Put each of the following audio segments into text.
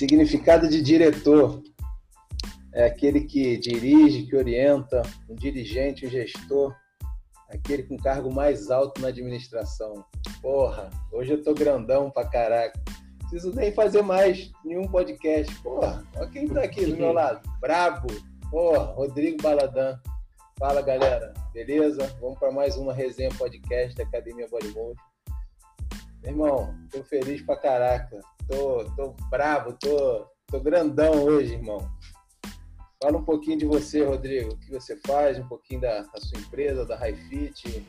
Significado de diretor é aquele que dirige, que orienta, um dirigente, um gestor, aquele com cargo mais alto na administração. Porra, hoje eu tô grandão pra caraca. Preciso nem fazer mais nenhum podcast. Porra, olha quem tá aqui do meu lado. Brabo. Porra, Rodrigo Baladã. Fala, galera. Beleza? Vamos para mais uma resenha podcast da Academia Bodymotion. Irmão, tô feliz pra caraca. Tô, tô bravo, tô, tô grandão hoje, irmão. Fala um pouquinho de você, Rodrigo. O que você faz, um pouquinho da, da sua empresa, da HiFit.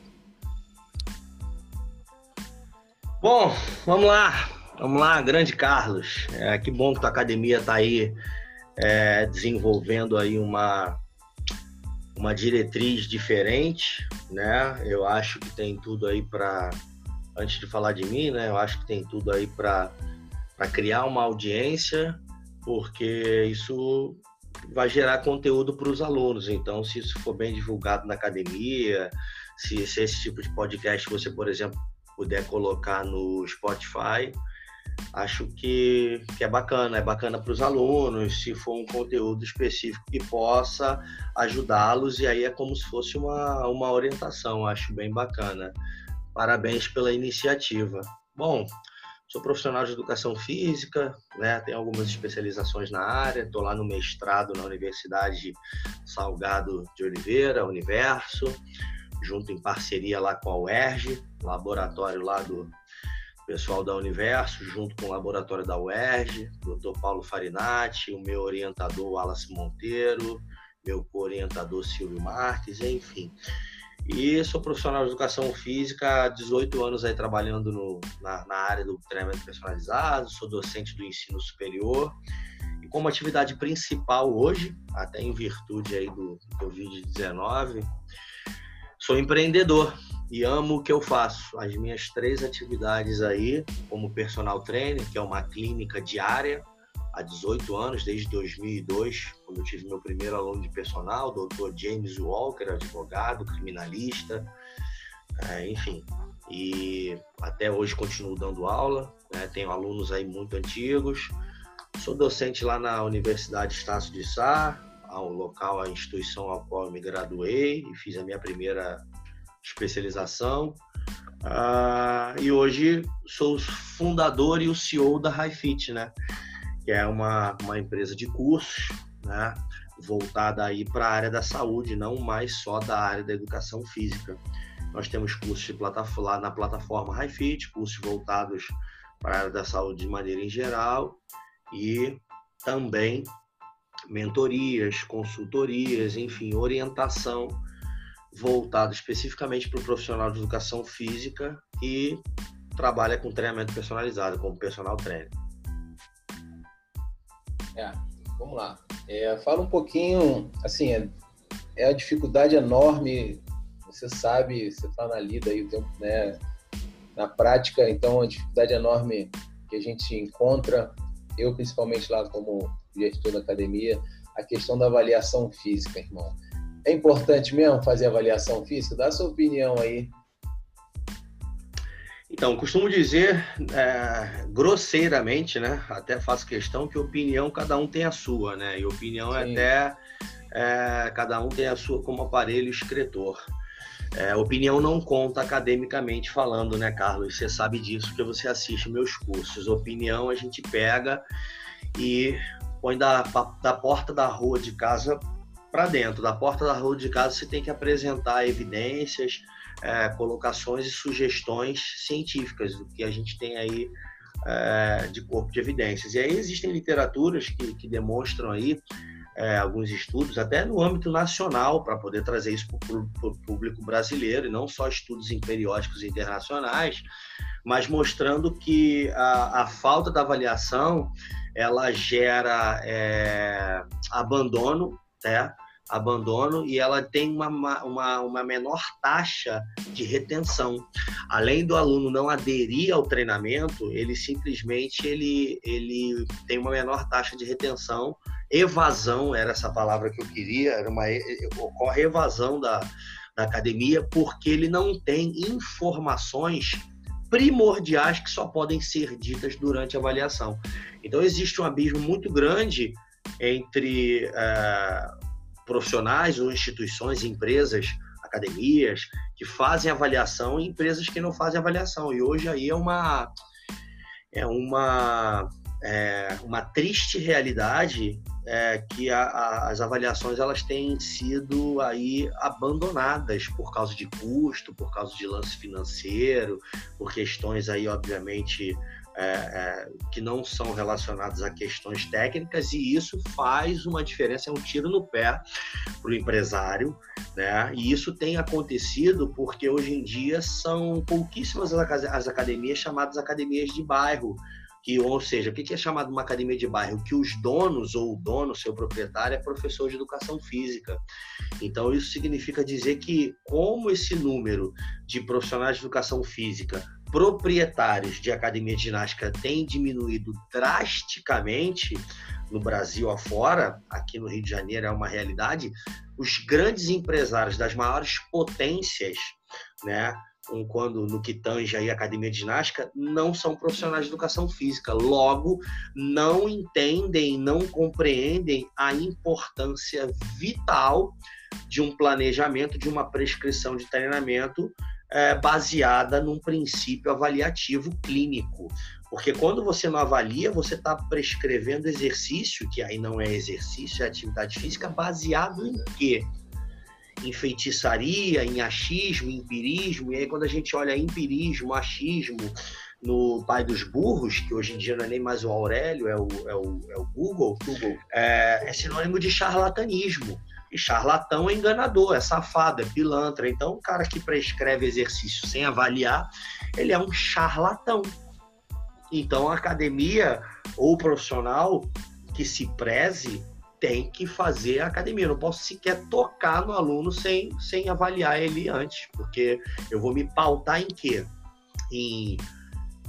Bom, vamos lá. Vamos lá, grande Carlos. É, que bom que tua academia está aí é, desenvolvendo aí uma, uma diretriz diferente, né? Eu acho que tem tudo aí para, antes de falar de mim, né? Eu acho que tem tudo aí para criar uma audiência, porque isso vai gerar conteúdo para os alunos. Então, se isso for bem divulgado na academia, se, se esse tipo de podcast você, por exemplo, puder colocar no Spotify, acho que, que é bacana. É bacana para os alunos, se for um conteúdo específico que possa ajudá-los, e aí é como se fosse uma, uma orientação. Acho bem bacana. Parabéns pela iniciativa. Bom, Sou profissional de educação física, né? tenho algumas especializações na área, estou lá no mestrado na Universidade Salgado de Oliveira, Universo, junto em parceria lá com a UERJ, laboratório lá do pessoal da Universo, junto com o laboratório da UERJ, Dr. Paulo Farinati, o meu orientador Wallace Monteiro, meu co-orientador Silvio Marques, enfim. E sou profissional de educação física há 18 anos aí trabalhando no, na, na, área do treinamento personalizado, sou docente do ensino superior. E como atividade principal hoje, até em virtude aí do Covid-19, sou empreendedor e amo o que eu faço. As minhas três atividades aí, como personal trainer, que é uma clínica diária, há 18 anos, desde 2002, quando eu tive meu primeiro aluno de personal, o doutor James Walker, advogado, criminalista, é, enfim. E até hoje continuo dando aula, né? tenho alunos aí muito antigos. Sou docente lá na Universidade Estácio de Sá, ao local, a instituição ao qual eu me graduei e fiz a minha primeira especialização. Ah, e hoje sou fundador e o CEO da HiFit, né? Que é uma, uma empresa de cursos, né, voltada aí para a área da saúde, não mais só da área da educação física. Nós temos cursos plataforma, na plataforma HiFit, cursos voltados para a área da saúde de maneira em geral e também mentorias, consultorias, enfim, orientação voltada especificamente para o profissional de educação física e trabalha com treinamento personalizado, como personal trainer. É, vamos lá. É, fala um pouquinho, assim, é, é, a dificuldade enorme, você sabe, você está na lida aí o tempo, né? Na prática, então, a dificuldade enorme que a gente encontra, eu principalmente lá como gestor da academia, a questão da avaliação física, irmão. É importante mesmo fazer avaliação física? Dá a sua opinião aí então, costumo dizer é, grosseiramente, né? Até faço questão que opinião cada um tem a sua, né? E opinião é até é, cada um tem a sua como aparelho escritor. É, opinião não conta academicamente falando, né, Carlos? Você sabe disso porque você assiste meus cursos. Opinião a gente pega e põe da, da porta da rua de casa para dentro. Da porta da rua de casa você tem que apresentar evidências, é, colocações e sugestões científicas do que a gente tem aí é, de corpo de evidências. E aí existem literaturas que, que demonstram aí é, alguns estudos, até no âmbito nacional, para poder trazer isso para o público brasileiro, e não só estudos em periódicos internacionais, mas mostrando que a, a falta da avaliação ela gera é, abandono, né? Abandono e ela tem uma, uma, uma menor taxa de retenção. Além do aluno não aderir ao treinamento, ele simplesmente ele, ele tem uma menor taxa de retenção. Evasão era essa palavra que eu queria, era uma, ocorre evasão da, da academia porque ele não tem informações primordiais que só podem ser ditas durante a avaliação. Então, existe um abismo muito grande entre uh, profissionais ou instituições, empresas, academias que fazem avaliação e empresas que não fazem avaliação. E hoje aí é uma é uma é uma triste realidade é, que a, a, as avaliações elas têm sido aí abandonadas por causa de custo, por causa de lance financeiro, por questões aí obviamente é, é, que não são relacionadas a questões técnicas e isso faz uma diferença, é um tiro no pé para o empresário, né? E isso tem acontecido porque hoje em dia são pouquíssimas as academias chamadas academias de bairro, que, ou seja, o que é chamado uma academia de bairro? Que os donos ou o dono, seu proprietário, é professor de educação física. Então, isso significa dizer que, como esse número de profissionais de educação física proprietários de academia de ginástica tem diminuído drasticamente no Brasil afora, aqui no Rio de Janeiro é uma realidade, os grandes empresários das maiores potências, né, quando no que tange aí academia de ginástica, não são profissionais de educação física. Logo, não entendem, não compreendem a importância vital de um planejamento, de uma prescrição de treinamento é, baseada num princípio avaliativo clínico. Porque quando você não avalia, você está prescrevendo exercício, que aí não é exercício, é atividade física, baseado em quê? Em feitiçaria, em achismo, em empirismo. E aí, quando a gente olha empirismo, achismo, no pai dos burros, que hoje em dia não é nem mais o Aurélio, é o, é o, é o Google, Google. É, é sinônimo de charlatanismo. E charlatão é enganador, é safado, é pilantra. Então, o cara que prescreve exercício sem avaliar, ele é um charlatão. Então, a academia ou o profissional que se preze tem que fazer a academia. Eu não posso sequer tocar no aluno sem, sem avaliar ele antes, porque eu vou me pautar em quê? Em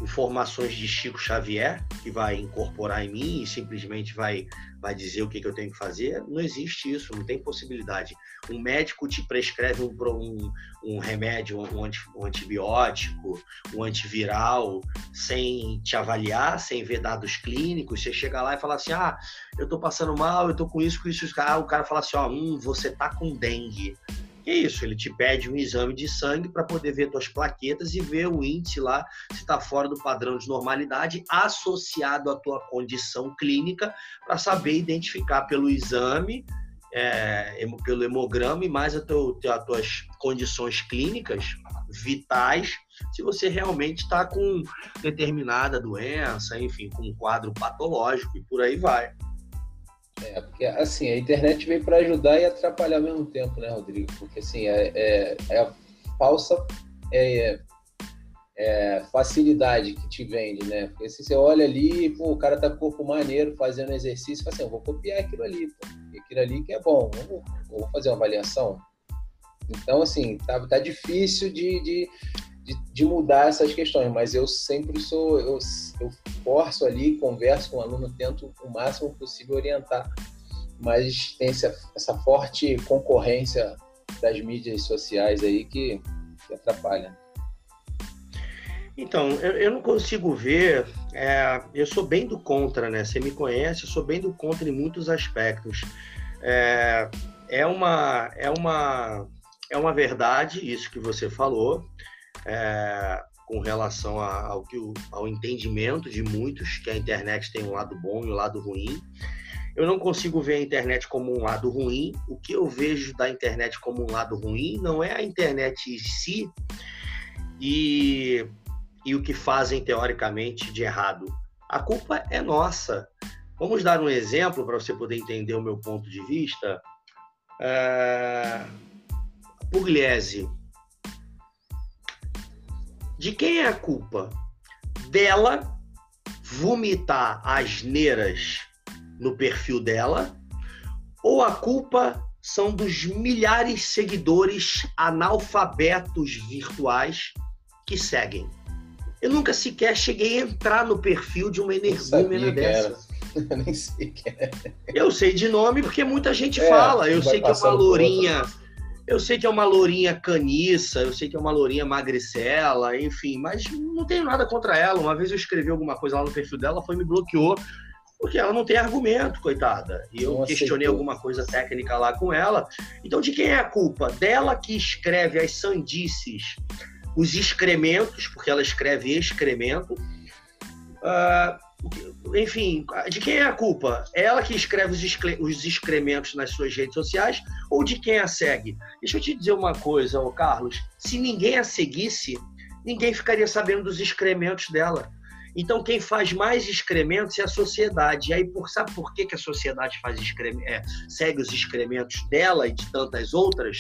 informações de Chico Xavier, que vai incorporar em mim e simplesmente vai, vai dizer o que, que eu tenho que fazer. Não existe isso, não tem possibilidade. Um médico te prescreve um, um, um remédio, um, um antibiótico, um antiviral, sem te avaliar, sem ver dados clínicos. Você chega lá e fala assim: ah, eu tô passando mal, eu tô com isso, com isso. Ah, o cara fala assim: ó, hum, você tá com dengue. Que é isso, ele te pede um exame de sangue para poder ver suas plaquetas e ver o índice lá se está fora do padrão de normalidade associado à tua condição clínica para saber identificar pelo exame, é, pelo hemograma e mais as tuas condições clínicas vitais, se você realmente está com determinada doença, enfim, com um quadro patológico e por aí vai. É, porque assim, a internet veio para ajudar e atrapalhar ao mesmo tempo, né, Rodrigo? Porque assim, é, é, é a falsa é, é, facilidade que te vende, né? Porque se você olha ali, pô, o cara tá com corpo maneiro fazendo exercício, fala assim, eu vou copiar aquilo ali, pô. aquilo ali que é bom, vou, vou fazer uma avaliação. Então, assim, tá, tá difícil de, de de, de, mudar essas questões, mas eu sempre sou, eu, eu forço ali, converso com o aluno, tento o máximo possível orientar, mas tem essa, essa forte concorrência das mídias sociais aí que, que atrapalha. Então, eu, eu, não consigo ver, é, eu sou bem do contra, né? Você me conhece, eu sou bem do contra em muitos aspectos. É, é, uma, é, uma, é uma verdade isso que você falou, é, com relação a, ao, que o, ao entendimento de muitos que a internet tem um lado bom e um lado ruim. Eu não consigo ver a internet como um lado ruim. O que eu vejo da internet como um lado ruim não é a internet em si e, e o que fazem teoricamente de errado. A culpa é nossa. Vamos dar um exemplo para você poder entender o meu ponto de vista. É... Pugliese, de quem é a culpa? Dela vomitar asneiras no perfil dela? Ou a culpa são dos milhares de seguidores analfabetos virtuais que seguem? Eu nunca sequer cheguei a entrar no perfil de uma energúmena dessa. Eu nem sei que é. Eu sei de nome porque muita gente é, fala. Eu sei que é uma lourinha Eu sei que é uma lourinha caniça, eu sei que é uma lourinha magricela, enfim, mas não tenho nada contra ela. Uma vez eu escrevi alguma coisa lá no perfil dela, ela foi me bloqueou, porque ela não tem argumento, coitada. E eu questionei alguma coisa técnica lá com ela. Então, de quem é a culpa? Dela que escreve as sandices, os excrementos, porque ela escreve excremento. Uh, enfim, de quem é a culpa? É ela que escreve os excrementos nas suas redes sociais ou de quem a segue? Deixa eu te dizer uma coisa, ô Carlos. Se ninguém a seguisse, ninguém ficaria sabendo dos excrementos dela. Então, quem faz mais excrementos é a sociedade. E aí, por, sabe por que, que a sociedade faz é, segue os excrementos dela e de tantas outras?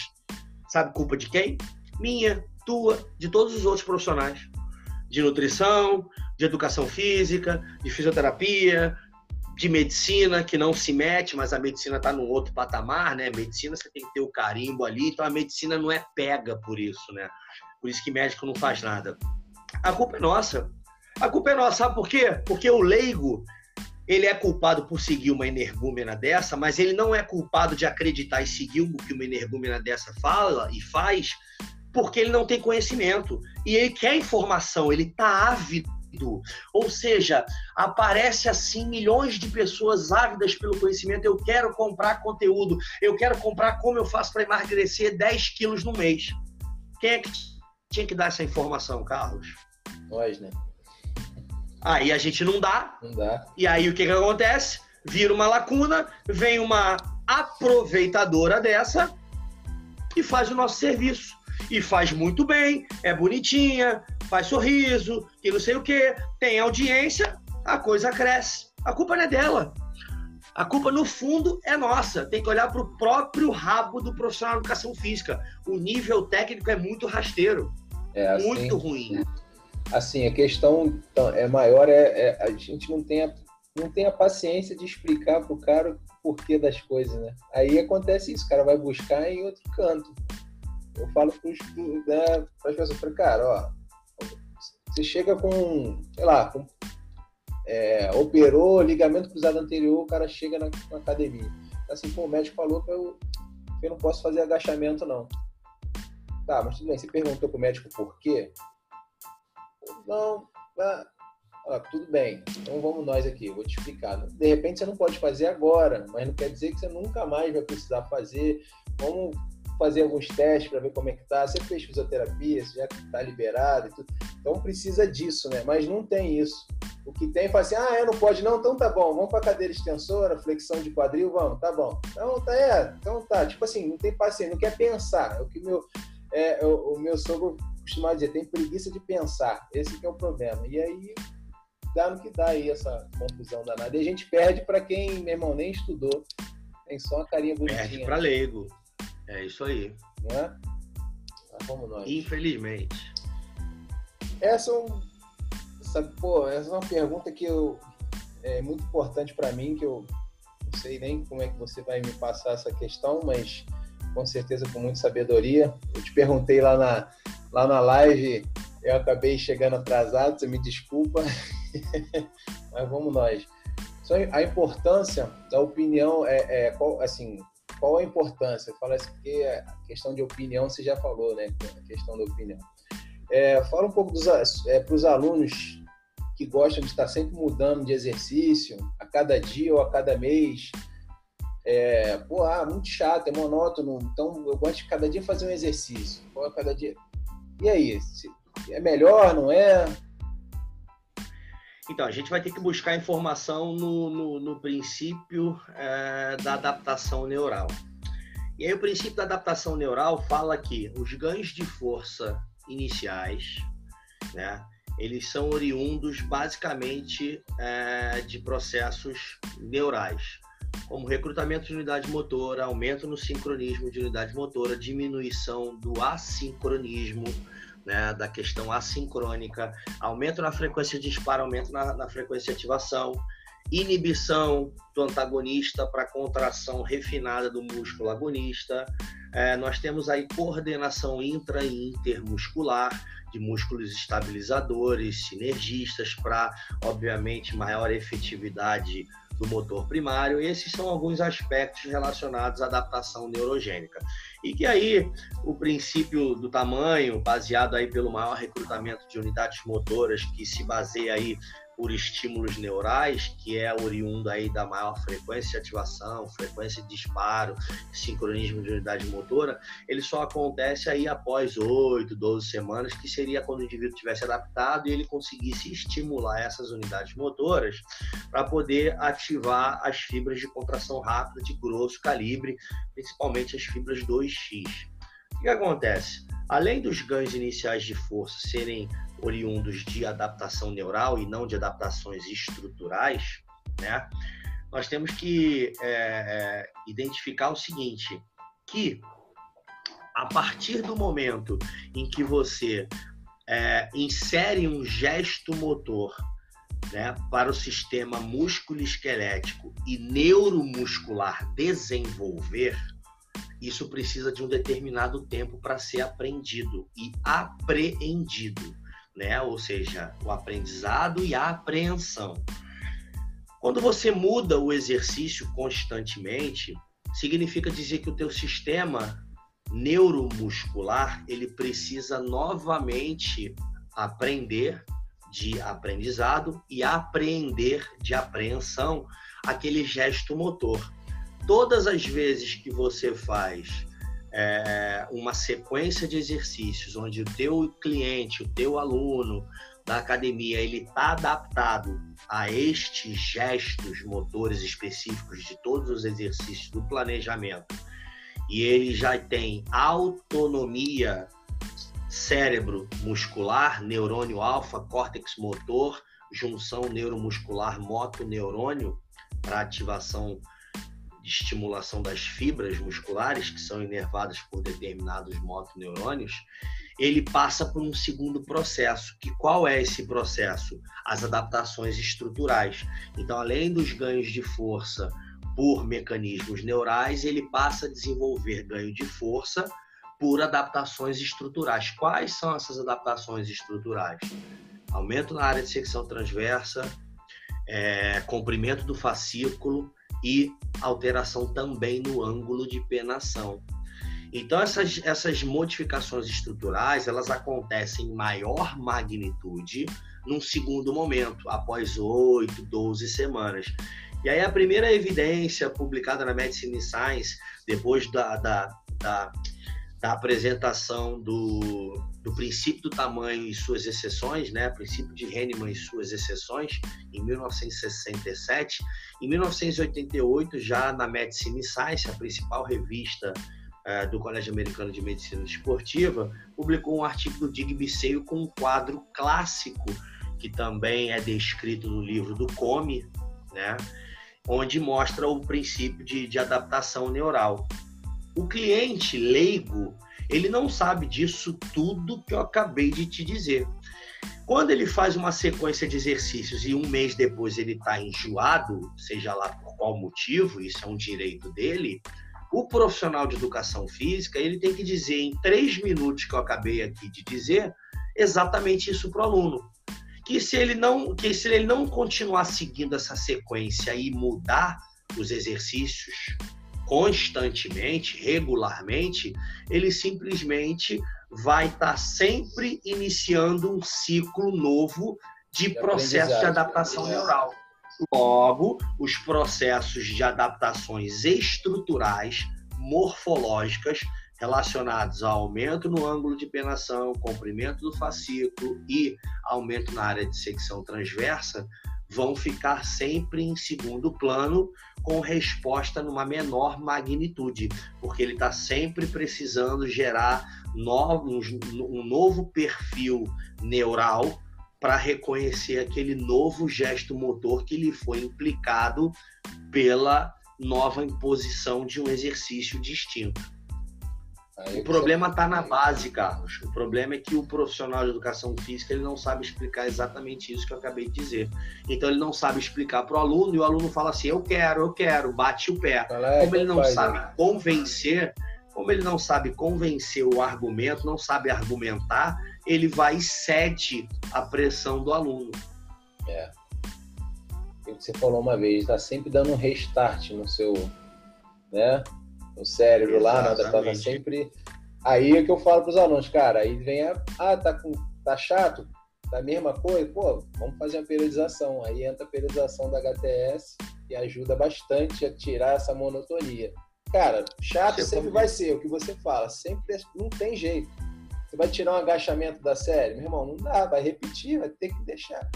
Sabe culpa de quem? Minha, tua, de todos os outros profissionais. De nutrição, de educação física, de fisioterapia, de medicina, que não se mete, mas a medicina está num outro patamar, né? Medicina você tem que ter o carimbo ali, então a medicina não é pega por isso, né? Por isso que médico não faz nada. A culpa é nossa. A culpa é nossa, sabe por quê? Porque o leigo, ele é culpado por seguir uma energúmena dessa, mas ele não é culpado de acreditar e seguir o que uma energúmena dessa fala e faz, porque ele não tem conhecimento. E ele quer informação, ele está ávido ou seja, aparece assim milhões de pessoas ávidas pelo conhecimento. Eu quero comprar conteúdo, eu quero comprar como eu faço para emagrecer 10 quilos no mês. Quem é que tinha que dar essa informação, Carlos? Nós, né? Aí a gente não dá. Não dá. E aí o que, que acontece? Vira uma lacuna, vem uma aproveitadora dessa e faz o nosso serviço. E faz muito bem, é bonitinha, faz sorriso, que não sei o que, tem audiência, a coisa cresce. A culpa não é dela. A culpa, no fundo, é nossa. Tem que olhar para o próprio rabo do profissional de educação física. O nível técnico é muito rasteiro. É assim, muito ruim. Assim, a questão é maior, é, é, a gente não tem a, não tem a paciência de explicar para o cara o porquê das coisas, né? Aí acontece isso, o cara vai buscar em outro canto. Eu falo para né, as pessoas, cara, ó, você chega com, sei lá, com, é, operou ligamento cruzado anterior, o cara chega na, na academia. Assim, pô, o médico falou que eu, que eu não posso fazer agachamento, não. Tá, mas tudo bem, você perguntou pro médico por quê? Não, ah, ah, tudo bem, então vamos nós aqui, vou te explicar. De repente você não pode fazer agora, mas não quer dizer que você nunca mais vai precisar fazer. Vamos fazer alguns testes para ver como é que tá. Você fez fisioterapia, você já está liberado e tudo. Então precisa disso, né? Mas não tem isso. O que tem, fala assim, ah, eu não pode não, então tá bom, vamos para cadeira extensora, flexão de quadril, vamos, tá bom. Então tá, é, então tá. Tipo assim, não tem paciência, não quer pensar. É o que meu, é, o, o meu sogro costuma dizer, tem preguiça de pensar. Esse que é o problema. E aí dá no que dá aí essa confusão danada. E a gente perde para quem, meu irmão, nem estudou. Tem só uma carinha bonitinha. Perde para leigo. É isso aí. Não é? Mas vamos nós. Infelizmente. Essa é, essa, pô, essa é uma pergunta que eu, é muito importante para mim, que eu não sei nem como é que você vai me passar essa questão, mas com certeza com muita sabedoria. Eu te perguntei lá na, lá na live, eu acabei chegando atrasado, você me desculpa, mas vamos nós. Só a importância da opinião é, é qual, assim, qual a importância? Fala assim, porque a questão de opinião você já falou, né? A questão da opinião. É, fala um pouco é, para os alunos que gostam de estar sempre mudando de exercício, a cada dia ou a cada mês. É, pô, ah, muito chato, é monótono, então eu gosto de cada dia fazer um exercício. Pô, cada dia. E aí? É melhor, não é? Então, a gente vai ter que buscar informação no, no, no princípio é, da adaptação neural. E aí, o princípio da adaptação neural fala que os ganhos de força iniciais, né, eles são oriundos basicamente é, de processos neurais, como recrutamento de unidade motora, aumento no sincronismo de unidade motora, diminuição do assincronismo, né, da questão assincrônica, aumento na frequência de disparo, aumento na, na frequência de ativação, inibição do antagonista para contração refinada do músculo agonista. É, nós temos aí coordenação intra e intermuscular de músculos estabilizadores, sinergistas para, obviamente, maior efetividade do motor primário. Esses são alguns aspectos relacionados à adaptação neurogênica. E que aí o princípio do tamanho, baseado aí pelo maior recrutamento de unidades motoras, que se baseia aí por estímulos neurais, que é oriundo aí da maior frequência de ativação, frequência de disparo, sincronismo de unidade motora, ele só acontece aí após 8, 12 semanas, que seria quando o indivíduo tivesse adaptado e ele conseguisse estimular essas unidades motoras para poder ativar as fibras de contração rápida de grosso calibre, principalmente as fibras 2X. O que acontece? Além dos ganhos iniciais de força serem oriundos de adaptação neural e não de adaptações estruturais, né? Nós temos que é, é, identificar o seguinte, que a partir do momento em que você é, insere um gesto motor né, para o sistema músculo-esquelético e neuromuscular desenvolver, isso precisa de um determinado tempo para ser aprendido e apreendido né? Ou seja, o aprendizado e a apreensão. Quando você muda o exercício constantemente, significa dizer que o teu sistema neuromuscular ele precisa novamente aprender de aprendizado e apreender de apreensão aquele gesto motor. Todas as vezes que você faz é, uma sequência de exercícios onde o teu cliente, o teu aluno da academia, ele está adaptado a estes gestos motores específicos de todos os exercícios do planejamento e ele já tem autonomia cérebro muscular, neurônio alfa, córtex motor, junção neuromuscular moto-neurônio para ativação de estimulação das fibras musculares, que são inervadas por determinados motoneurônios, ele passa por um segundo processo. Que qual é esse processo? As adaptações estruturais. Então, além dos ganhos de força por mecanismos neurais, ele passa a desenvolver ganho de força por adaptações estruturais. Quais são essas adaptações estruturais? Aumento na área de secção transversa, é, comprimento do fascículo, e alteração também no ângulo de penação. Então essas, essas modificações estruturais elas acontecem em maior magnitude num segundo momento, após 8, 12 semanas. E aí a primeira evidência publicada na Medicine Science, depois da, da, da, da apresentação do, do princípio do tamanho e suas exceções, né, princípio de Henneman e suas exceções, em 1967. Em 1988, já na Medicine Science, a principal revista uh, do Colégio Americano de Medicina Esportiva, publicou um artigo do Digby Seio com um quadro clássico, que também é descrito no livro do Come, né, onde mostra o princípio de, de adaptação neural. O cliente leigo ele não sabe disso tudo que eu acabei de te dizer. Quando ele faz uma sequência de exercícios e um mês depois ele está enjoado, seja lá por qual motivo, isso é um direito dele, o profissional de educação física ele tem que dizer em três minutos que eu acabei aqui de dizer exatamente isso para o aluno. Que se ele não, que se ele não continuar seguindo essa sequência e mudar os exercícios, constantemente, regularmente, ele simplesmente vai estar tá sempre iniciando um ciclo novo de, de processo de adaptação é. neural. Logo, os processos de adaptações estruturais, morfológicas, relacionados ao aumento no ângulo de penação, comprimento do fascículo e aumento na área de secção transversa, vão ficar sempre em segundo plano, com resposta numa menor magnitude, porque ele está sempre precisando gerar novos, um novo perfil neural para reconhecer aquele novo gesto motor que lhe foi implicado pela nova imposição de um exercício distinto. Aí o problema está na base, Carlos. O problema é que o profissional de educação física ele não sabe explicar exatamente isso que eu acabei de dizer. Então ele não sabe explicar para o aluno e o aluno fala assim: eu quero, eu quero, bate o pé. Como ele não sabe convencer, como ele não sabe convencer o argumento, não sabe argumentar, ele vai e cede a pressão do aluno. É. O que você falou uma vez, está sempre dando um restart no seu, né? No cérebro Exatamente. lá, nada estava sempre. Aí é que eu falo para os alunos, cara, aí vem a. Ah, tá, com, tá chato? Tá a mesma coisa? Pô, vamos fazer uma periodização. Aí entra a periodização da HTS e ajuda bastante a tirar essa monotonia. Cara, chato você sempre vai ser, o que você fala, sempre não tem jeito. Você vai tirar um agachamento da série? Meu irmão, não dá, vai repetir, vai ter que deixar.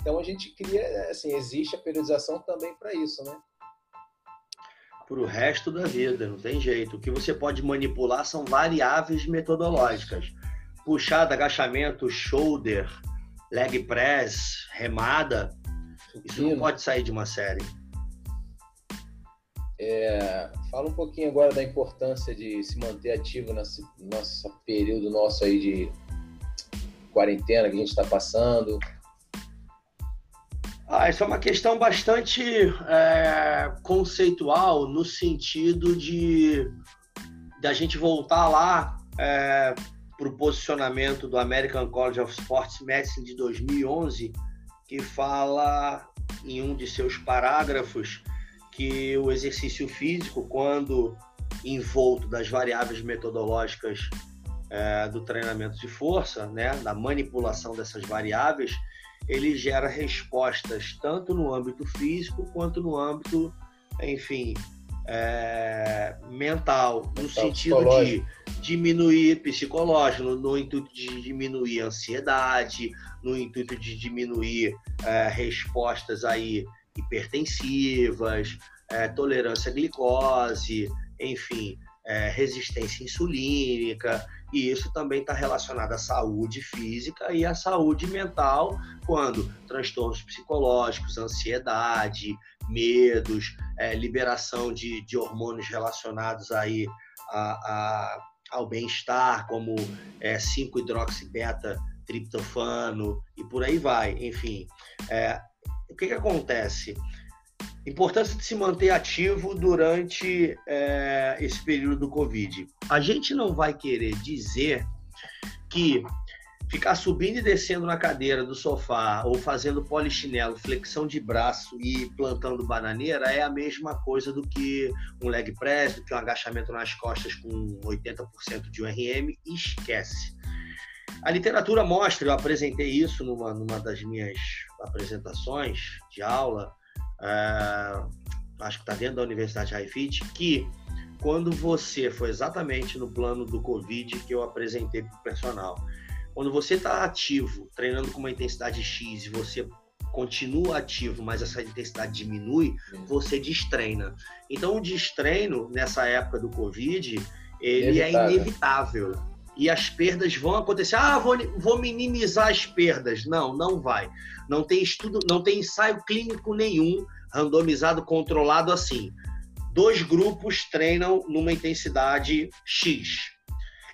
Então a gente cria, assim, existe a periodização também para isso, né? Para o resto da vida, não tem jeito. O que você pode manipular são variáveis metodológicas. Puxada, agachamento, shoulder, leg press, remada. Isso não pode sair de uma série. É, fala um pouquinho agora da importância de se manter ativo nesse nosso período nosso aí de quarentena que a gente está passando. Ah, isso é uma questão bastante é, conceitual no sentido de da gente voltar lá é, para o posicionamento do American College of Sports Medicine de 2011, que fala em um de seus parágrafos que o exercício físico, quando envolto das variáveis metodológicas é, do treinamento de força, né, da manipulação dessas variáveis, ele gera respostas tanto no âmbito físico quanto no âmbito, enfim, é, mental, no mental, sentido de diminuir psicológico, no, no, intuito de diminuir ansiedade, no intuito de diminuir é, respostas aí hipertensivas, é, tolerância à glicose, enfim, é, resistência insulínica, e isso também está relacionado à saúde física e à saúde mental, quando transtornos psicológicos, ansiedade, medos, é, liberação de, de hormônios relacionados aí a, a, ao bem-estar, como é, 5-hidroxibeta triptofano e por aí vai. Enfim, é, o que, que acontece? Importância de se manter ativo durante é, esse período do Covid. A gente não vai querer dizer que ficar subindo e descendo na cadeira do sofá ou fazendo polichinelo, flexão de braço e plantando bananeira é a mesma coisa do que um leg press, do que um agachamento nas costas com 80% de URM. Esquece. A literatura mostra, eu apresentei isso numa, numa das minhas apresentações de aula, uh, acho que está dentro da Universidade Highfit, que quando você foi exatamente no plano do Covid que eu apresentei para o personal, quando você está ativo, treinando com uma intensidade X e você continua ativo, mas essa intensidade diminui, você destreina. Então, o destreino nessa época do Covid, ele é inevitável. é inevitável e as perdas vão acontecer. Ah, vou, vou minimizar as perdas. Não, não vai. Não tem estudo, não tem ensaio clínico nenhum randomizado, controlado assim. Dois grupos treinam numa intensidade X.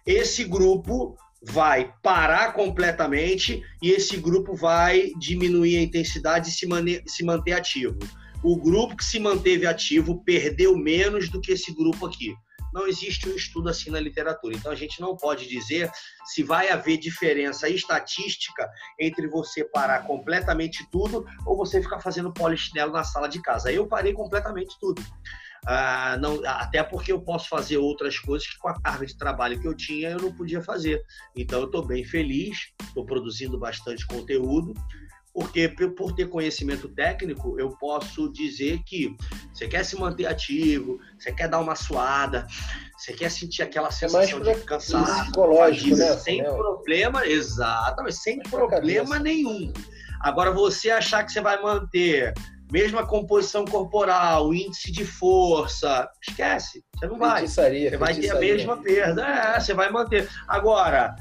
Esse grupo vai parar completamente e esse grupo vai diminuir a intensidade e se, se manter ativo. O grupo que se manteve ativo perdeu menos do que esse grupo aqui não existe um estudo assim na literatura. Então a gente não pode dizer se vai haver diferença estatística entre você parar completamente tudo ou você ficar fazendo polichinelo na sala de casa. Eu parei completamente tudo. Ah, não, até porque eu posso fazer outras coisas que com a carga de trabalho que eu tinha eu não podia fazer. Então eu estou bem feliz, estou produzindo bastante conteúdo porque por ter conhecimento técnico, eu posso dizer que você quer se manter ativo, você quer dar uma suada, você quer sentir aquela é sensação é de cansaço, psicológico, né? sem problema, exatamente, sem problema nenhum. Agora você achar que você vai manter mesma composição corporal, índice de força, esquece, você não vai. Você vai ter a mesma perda, é, você vai manter. Agora,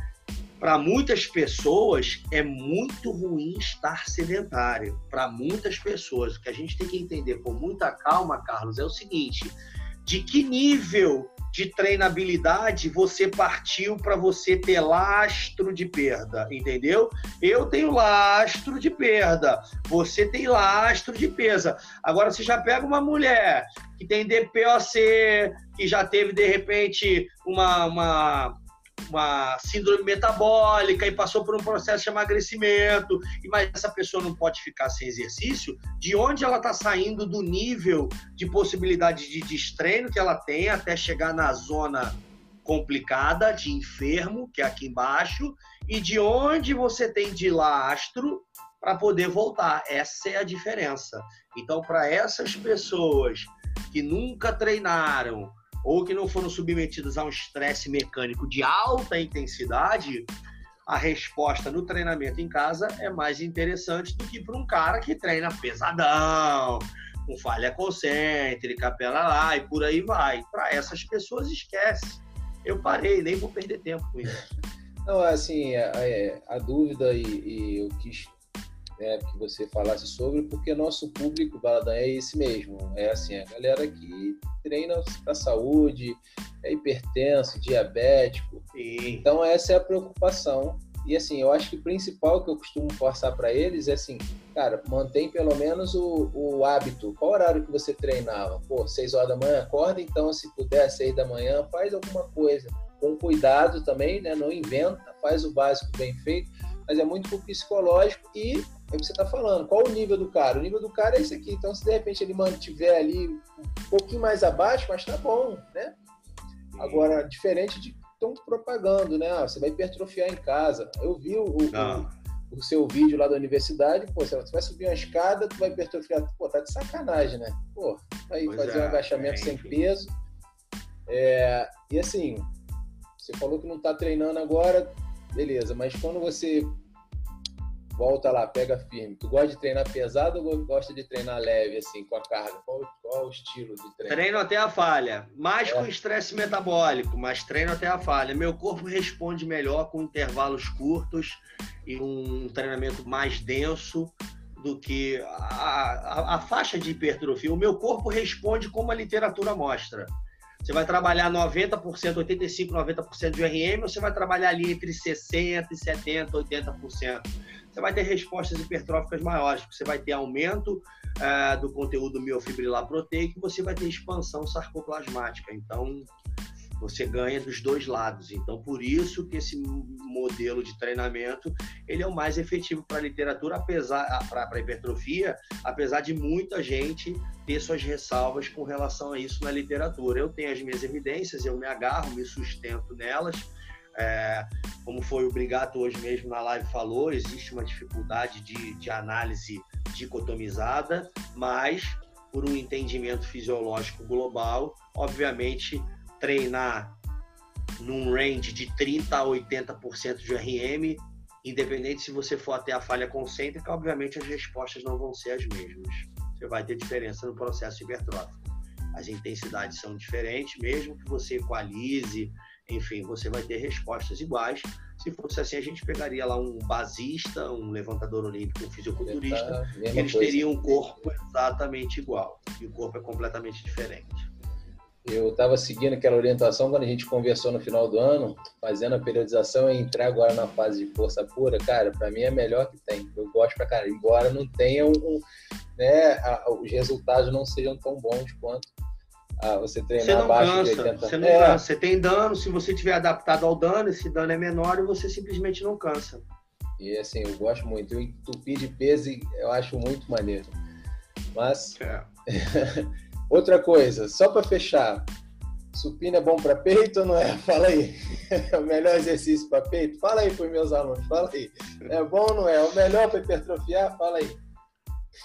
para muitas pessoas é muito ruim estar sedentário. Para muitas pessoas, o que a gente tem que entender com muita calma, Carlos, é o seguinte: de que nível de treinabilidade você partiu para você ter lastro de perda, entendeu? Eu tenho lastro de perda, você tem lastro de perda. Agora você já pega uma mulher que tem DPOC, que já teve de repente uma, uma uma síndrome metabólica e passou por um processo de emagrecimento, e mas essa pessoa não pode ficar sem exercício, de onde ela está saindo do nível de possibilidade de destreino que ela tem até chegar na zona complicada de enfermo, que é aqui embaixo, e de onde você tem de lastro para poder voltar. Essa é a diferença. Então, para essas pessoas que nunca treinaram ou que não foram submetidas a um estresse mecânico de alta intensidade, a resposta no treinamento em casa é mais interessante do que para um cara que treina pesadão, com falha concêntrica, pela lá e por aí vai. Para essas pessoas, esquece. Eu parei, nem vou perder tempo com isso. Não, assim, a, a, a dúvida e, e eu quis né, que você falasse sobre, porque nosso público, Baladã, é esse mesmo. É assim, a galera que treina para saúde, é hipertenso, diabético. Então, essa é a preocupação. E assim, eu acho que o principal que eu costumo forçar para eles é assim, cara, mantém pelo menos o, o hábito. Qual horário que você treinava? Pô, seis horas da manhã, acorda então, se puder, seis da manhã, faz alguma coisa. Com cuidado também, né? Não inventa, faz o básico bem feito, mas é muito pro psicológico e é o que você está falando. Qual o nível do cara? O nível do cara é esse aqui. Então, se de repente ele mantiver ali um pouquinho mais abaixo, mas tá bom, né? Agora, diferente de estão propagando, né? Ah, você vai hipertrofiar em casa. Eu vi o, o, o, seu vídeo lá da universidade, pô, você vai subir uma escada, tu vai hipertrofiar. Pô, tá de sacanagem, né? Pô, vai pois fazer é, um agachamento é, sem peso. É, e assim, você falou que não tá treinando agora, beleza, mas quando você volta lá, pega firme. Tu gosta de treinar pesado ou gosta de treinar leve, assim, com a carga? Qual, qual é o estilo de treino? Treino até a falha. Mais é. com estresse metabólico, mas treino até a falha. Meu corpo responde melhor com intervalos curtos e um treinamento mais denso do que a, a, a faixa de hipertrofia. O meu corpo responde como a literatura mostra. Você vai trabalhar 90%, 85%, 90% de RM, ou você vai trabalhar ali entre 60% e 70%, 80% você vai ter respostas hipertróficas maiores, você vai ter aumento uh, do conteúdo miofibrilar proteico, você vai ter expansão sarcoplasmática. Então, você ganha dos dois lados. Então, por isso que esse modelo de treinamento ele é o mais efetivo para a literatura, apesar para a hipertrofia, apesar de muita gente ter suas ressalvas com relação a isso na literatura. Eu tenho as minhas evidências, eu me agarro, me sustento nelas é, como foi o Brigato hoje mesmo na live falou, existe uma dificuldade de, de análise dicotomizada, mas por um entendimento fisiológico global, obviamente treinar num range de 30% a 80% de RM, independente se você for até a falha concêntrica, obviamente as respostas não vão ser as mesmas. Você vai ter diferença no processo hipertrófico. As intensidades são diferentes, mesmo que você equalize enfim, você vai ter respostas iguais. Se fosse assim, a gente pegaria lá um basista, um levantador olímpico, um fisiculturista, e eles teriam um corpo exatamente igual. E o corpo é completamente diferente. Eu estava seguindo aquela orientação quando a gente conversou no final do ano, fazendo a periodização e entrar agora na fase de força pura, cara, para mim é melhor que tem. Eu gosto pra cara, embora não tenha um, né, a, os resultados não sejam tão bons quanto ah, você treinar abaixo cansa, de 80 Você não é. cansa. Você tem dano, se você tiver adaptado ao dano, esse dano é menor e você simplesmente não cansa. E assim, eu gosto muito. Eu entupir de peso eu acho muito maneiro. Mas. É. Outra coisa, só para fechar. Supino é bom para peito ou não é? Fala aí. É o melhor exercício para peito? Fala aí para meus alunos. Fala aí. É bom ou não é? O melhor para hipertrofiar? Fala aí.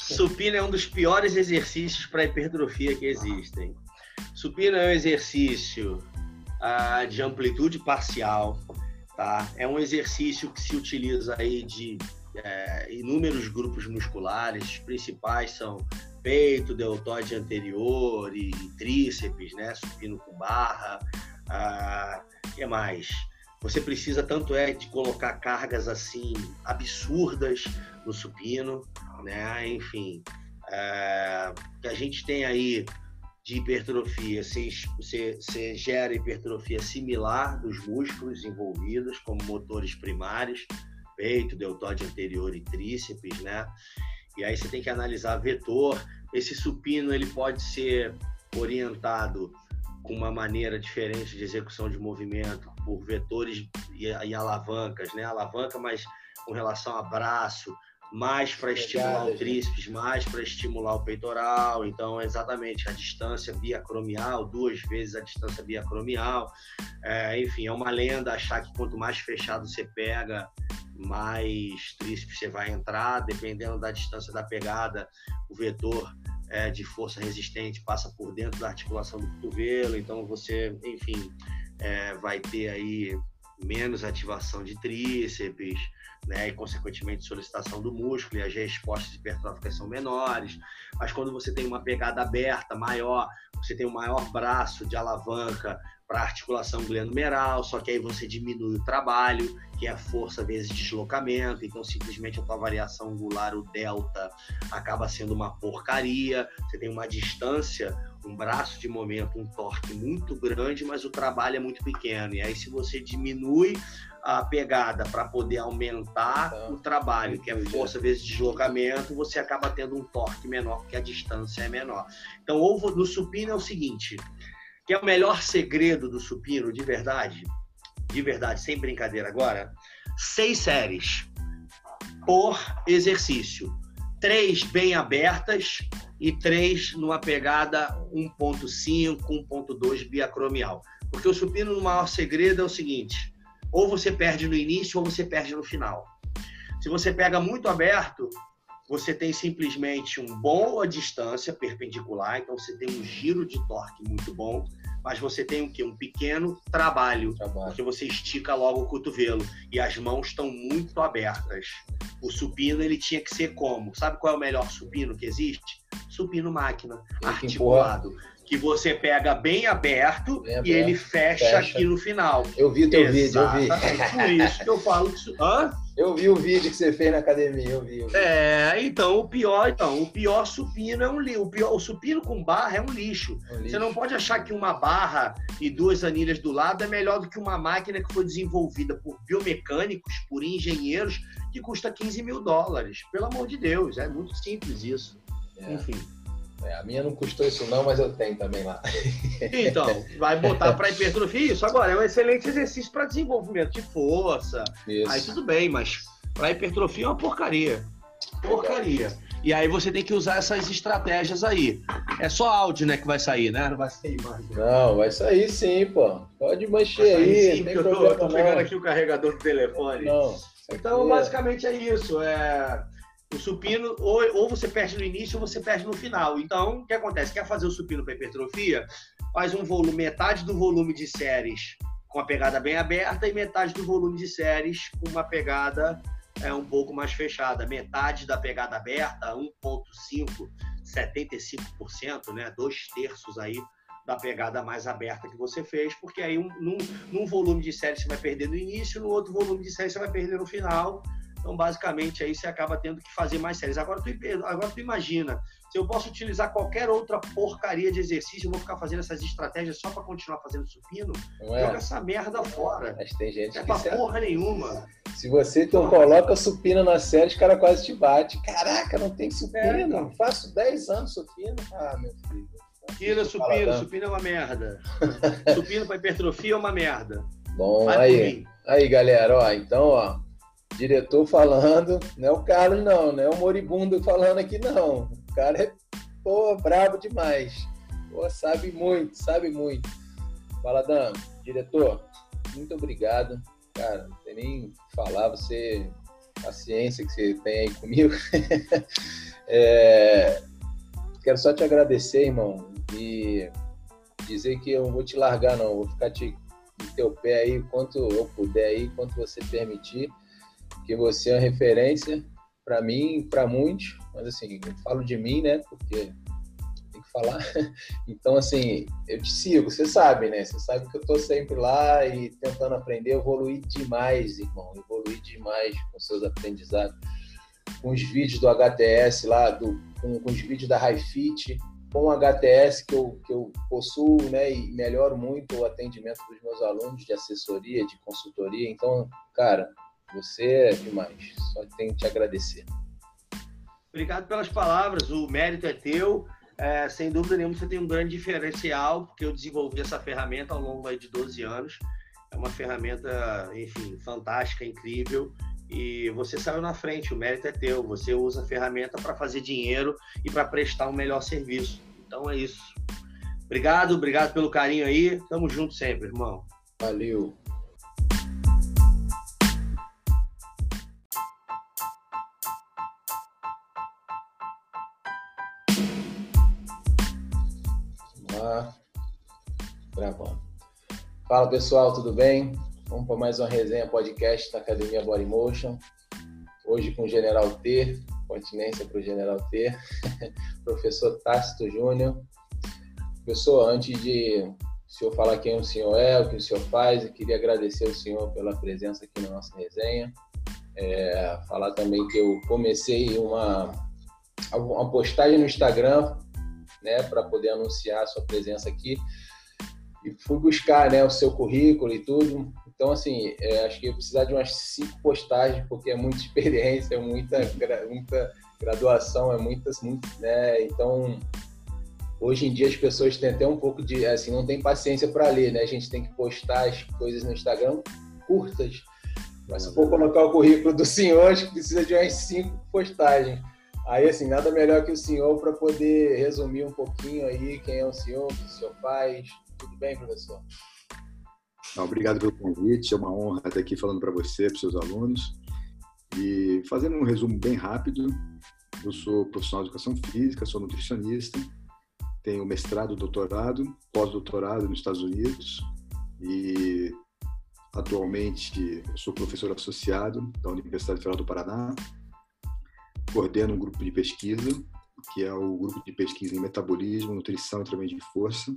Supino é um dos piores exercícios para hipertrofia que existem. Supino é um exercício ah, de amplitude parcial, tá? É um exercício que se utiliza aí de é, inúmeros grupos musculares, os principais são peito, deltoide anterior e tríceps, né? Supino com barra. Ah, que mais? Você precisa tanto é de colocar cargas assim absurdas no supino, né? Enfim, é, que a gente tem aí de hipertrofia, você, você, gera hipertrofia similar dos músculos envolvidos, como motores primários, peito, deltóide anterior e tríceps, né? E aí você tem que analisar vetor. Esse supino ele pode ser orientado com uma maneira diferente de execução de movimento por vetores e, e alavancas, né? Alavanca, mas com relação a braço, mais para estimular o tríceps, mais para estimular o peitoral. Então, exatamente a distância biacromial, duas vezes a distância biacromial. É, enfim, é uma lenda achar que quanto mais fechado você pega, mais tríceps você vai entrar. Dependendo da distância da pegada, o vetor é, de força resistente passa por dentro da articulação do cotovelo. Então, você, enfim, é, vai ter aí menos ativação de tríceps né, e consequentemente solicitação do músculo e as respostas hipertróficas são menores. Mas quando você tem uma pegada aberta maior, você tem um maior braço de alavanca para articulação glenomeral, só que aí você diminui o trabalho, que é força vezes deslocamento, então simplesmente a tua variação angular, o delta, acaba sendo uma porcaria. Você tem uma distância, um braço de momento, um torque muito grande, mas o trabalho é muito pequeno. E aí se você diminui a pegada para poder aumentar tá. o trabalho, que é força vezes deslocamento, você acaba tendo um torque menor, porque a distância é menor. Então, ovo do supino é o seguinte, que é o melhor segredo do supino, de verdade, de verdade, sem brincadeira agora, seis séries por exercício. Três bem abertas e três numa pegada 1.5, 1.2 biacromial. Porque o supino, no maior segredo, é o seguinte: ou você perde no início ou você perde no final. Se você pega muito aberto, você tem simplesmente um bom a distância perpendicular, então você tem um giro de torque muito bom, mas você tem o quê? Um pequeno trabalho, trabalho, porque você estica logo o cotovelo e as mãos estão muito abertas. O supino ele tinha que ser como? Sabe qual é o melhor supino que existe? Supino máquina, articulado que você pega bem aberto, bem aberto e ele fecha, fecha, aqui no final. Eu vi teu Exatamente. vídeo, eu vi. Por isso que eu falo que isso... Hã? Eu vi o vídeo que você fez na academia, eu vi, eu vi. É, então o pior, então, o pior supino é um lixo. O, pior, o supino com barra é um lixo. um lixo. Você não pode achar que uma barra e duas anilhas do lado é melhor do que uma máquina que foi desenvolvida por biomecânicos, por engenheiros, que custa 15 mil dólares. Pelo amor de Deus, é muito simples isso. É. Enfim. É, a minha não custou isso não, mas eu tenho também lá. Então, vai botar para hipertrofia isso. Agora, é um excelente exercício para desenvolvimento de força. Isso. Aí tudo bem, mas para hipertrofia é uma porcaria. Porcaria. E aí você tem que usar essas estratégias aí. É só áudio, né, que vai sair, né? Não vai sair mais. Não, vai sair sim, pô. Pode mexer aí. Sim, eu tô, eu tô pegando aqui o carregador do telefone. Não. Então, basicamente é isso. É o supino, ou, ou você perde no início ou você perde no final. Então, o que acontece? Quer fazer o supino para hipertrofia? Faz um volume, metade do volume de séries com a pegada bem aberta e metade do volume de séries com uma pegada é, um pouco mais fechada. Metade da pegada aberta, 1,5, 75%, né? Dois terços aí da pegada mais aberta que você fez, porque aí um, num, num volume de série você vai perder no início, no outro volume de série você vai perder no final então, basicamente, aí você acaba tendo que fazer mais séries. Agora tu, agora tu imagina, se eu posso utilizar qualquer outra porcaria de exercício, eu vou ficar fazendo essas estratégias só para continuar fazendo supino? Não é? Joga essa merda fora. Mas tem gente não é pra porra nenhuma. Se você então coloca supino na série, os caras quase te bate. Caraca, não tem supino. É, então. Faço 10 anos supino. Ah, meu filho. Tira supino, supino é uma merda. supino para hipertrofia é uma merda. Bom, Vai aí. Aí, galera, ó, então, ó, diretor falando, não é o Carlos não, não é o Moribundo falando aqui não. O cara é, pô, brabo demais. Pô, sabe muito, sabe muito. Fala, Dan, diretor, muito obrigado. Cara, não tem nem falar, você, a ciência que você tem aí comigo. é, quero só te agradecer, irmão, e dizer que eu não vou te largar, não. Vou ficar te, no teu pé aí, quanto eu puder aí, quanto você permitir que você é uma referência para mim, para muitos, mas assim, eu falo de mim, né? Porque tem que falar. Então, assim, eu te sigo, você sabe, né? Você sabe que eu tô sempre lá e tentando aprender, evoluir demais, irmão, evoluir demais com seus aprendizados. Com os vídeos do HTS lá, do, com, com os vídeos da HiFit, com o HTS que eu, que eu possuo, né? E melhoro muito o atendimento dos meus alunos de assessoria, de consultoria. Então, cara, você é demais. Só tenho que te agradecer. Obrigado pelas palavras. O mérito é teu. é, sem dúvida nenhuma você tem um grande diferencial, porque eu desenvolvi essa ferramenta ao longo de 12 anos. É uma ferramenta, enfim, fantástica, incrível. E você saiu na frente, o mérito é teu. Você usa a ferramenta para fazer dinheiro e para prestar um melhor serviço. Então é isso. Obrigado, obrigado pelo carinho aí. Tamo junto sempre, irmão. Valeu. Gravando. Fala pessoal, tudo bem? Vamos para mais uma resenha podcast da Academia Body Motion. Hoje com o General T, continência para o General T, professor Tácito Júnior. Professor, antes de o senhor falar quem o senhor é, o que o senhor faz, eu queria agradecer ao senhor pela presença aqui na nossa resenha. É, falar também que eu comecei uma, uma postagem no Instagram né, para poder anunciar a sua presença aqui e fui buscar né, o seu currículo e tudo. Então, assim, é, acho que eu precisar de umas cinco postagens, porque é muita experiência, é muita, muita graduação, é muitas, muito, né? Então, hoje em dia as pessoas têm até um pouco de, assim, não tem paciência para ler, né? A gente tem que postar as coisas no Instagram curtas. Mas se for colocar o currículo do senhor, acho que precisa de umas cinco postagens. Aí, assim, nada melhor que o senhor para poder resumir um pouquinho aí quem é o senhor, o que o senhor faz, tudo bem, professor? Não, obrigado pelo convite. É uma honra estar aqui falando para você, para seus alunos. E fazendo um resumo bem rápido, eu sou profissional de educação física, sou nutricionista, tenho mestrado, doutorado, pós-doutorado nos Estados Unidos e atualmente sou professor associado da Universidade Federal do Paraná. Coordeno um grupo de pesquisa, que é o grupo de pesquisa em metabolismo, nutrição e treinamento de força,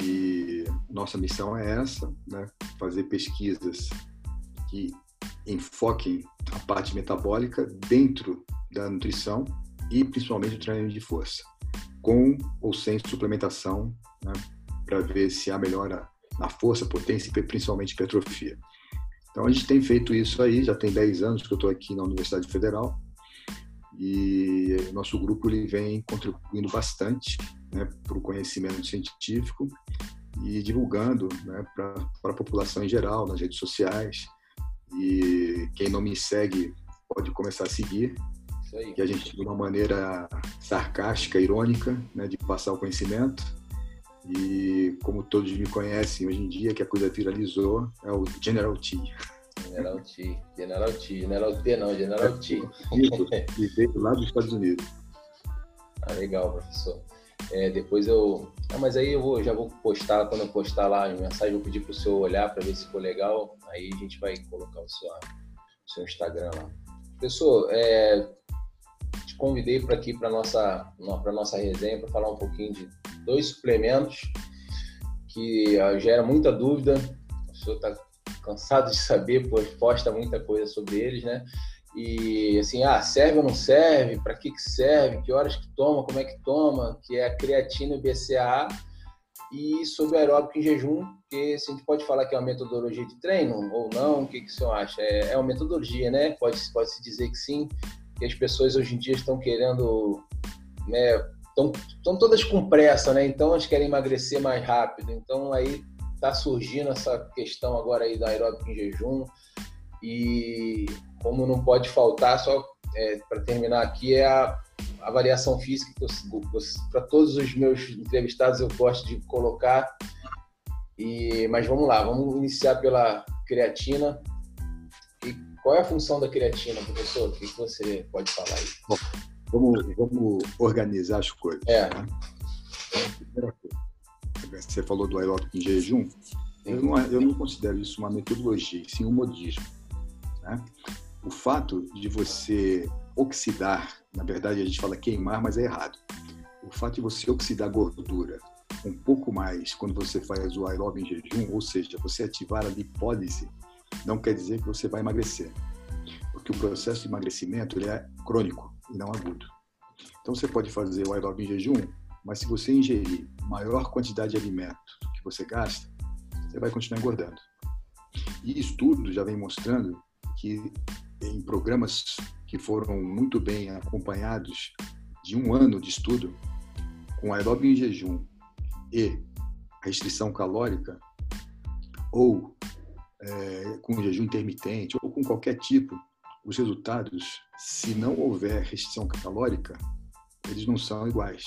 e nossa missão é essa, né? fazer pesquisas que enfoquem a parte metabólica dentro da nutrição e principalmente o treinamento de força, com ou sem suplementação, né? para ver se há melhora na força, potência e principalmente hipertrofia. Então a gente tem feito isso aí, já tem 10 anos que eu estou aqui na Universidade Federal e nosso grupo ele vem contribuindo bastante né, para o conhecimento científico e divulgando né, para a população em geral nas redes sociais e quem não me segue pode começar a seguir que a gente de uma maneira sarcástica, irônica, né, de passar o conhecimento e como todos me conhecem hoje em dia que a coisa viralizou é o General T. General T, General T, General T não, General T. E veio lá dos Estados Unidos. Ah, legal, professor. É, depois eu. Ah, mas aí eu vou, já vou postar, quando eu postar lá a mensagem, vou pedir para o senhor olhar para ver se ficou legal. Aí a gente vai colocar o seu, o seu Instagram lá. Professor, é, te convidei para aqui para nossa para nossa resenha para falar um pouquinho de dois suplementos que gera muita dúvida. O senhor está cansado de saber, pois posta muita coisa sobre eles, né? E assim, ah, serve ou não serve? Para que, que serve? Que horas que toma? Como é que toma? Que é a creatina e BCAA e sobre o aeróbico em jejum, que assim, a gente pode falar que é uma metodologia de treino ou não, o que, que o senhor acha? É, é uma metodologia, né? Pode, pode se dizer que sim, que as pessoas hoje em dia estão querendo, né, estão, todas com pressa, né? Então elas querem emagrecer mais rápido. Então aí está surgindo essa questão agora aí da aeróbico em jejum e como não pode faltar, só é, para terminar aqui, é a avaliação física que para todos os meus entrevistados eu gosto de colocar. E, mas vamos lá, vamos iniciar pela creatina. E qual é a função da creatina, professor? O que você pode falar aí? Bom, vamos, vamos organizar as coisas. É. Né? Você falou do aeróbico em jejum. Eu não, eu não considero isso uma metodologia, sim um modismo. Né? O fato de você oxidar, na verdade a gente fala queimar, mas é errado. O fato de você oxidar gordura um pouco mais quando você faz o aeróbio em jejum, ou seja, você ativar a lipólise, não quer dizer que você vai emagrecer. Porque o processo de emagrecimento ele é crônico e não agudo. Então você pode fazer o aeróbio em jejum, mas se você ingerir maior quantidade de alimento que você gasta, você vai continuar engordando. E estudos já vem mostrando que em programas que foram muito bem acompanhados de um ano de estudo, com aeróbio em jejum e restrição calórica, ou é, com jejum intermitente, ou com qualquer tipo, os resultados, se não houver restrição calórica, eles não são iguais.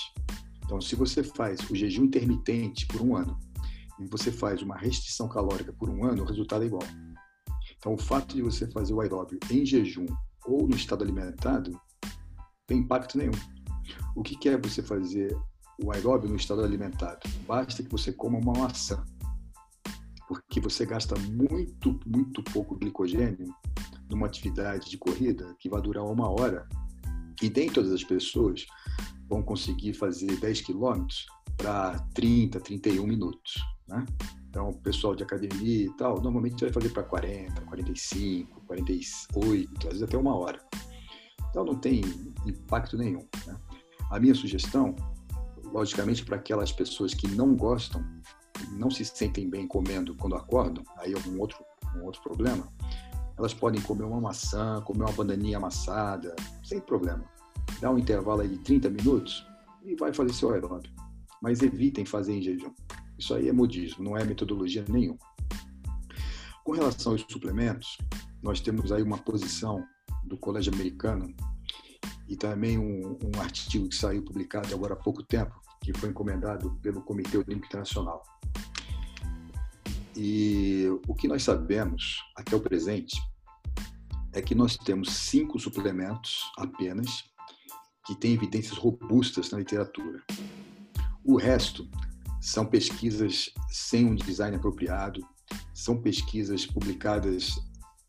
Então, se você faz o jejum intermitente por um ano e você faz uma restrição calórica por um ano, o resultado é igual. Então, o fato de você fazer o aeróbio em jejum ou no estado alimentado tem impacto nenhum. O que é você fazer o aeróbio no estado alimentado? Basta que você coma uma maçã, porque você gasta muito, muito pouco glicogênio numa atividade de corrida que vai durar uma hora. E nem todas as pessoas vão conseguir fazer 10 quilômetros para 30, 31 minutos. Né? Então, pessoal de academia e tal, normalmente vai fazer para 40, 45, 48, às vezes até uma hora. Então, não tem impacto nenhum. Né? A minha sugestão, logicamente, para aquelas pessoas que não gostam, não se sentem bem comendo quando acordam, aí é um outro, um outro problema, elas podem comer uma maçã, comer uma bananinha amassada, sem problema. Dá um intervalo aí de 30 minutos e vai fazer seu aeróbio. Mas evitem fazer em jejum. Isso aí é modismo, não é metodologia nenhuma. Com relação aos suplementos, nós temos aí uma posição do Colégio Americano e também um, um artigo que saiu publicado agora há pouco tempo, que foi encomendado pelo Comitê Olímpico Internacional. E o que nós sabemos até o presente é que nós temos cinco suplementos apenas que têm evidências robustas na literatura. O resto são pesquisas sem um design apropriado, são pesquisas publicadas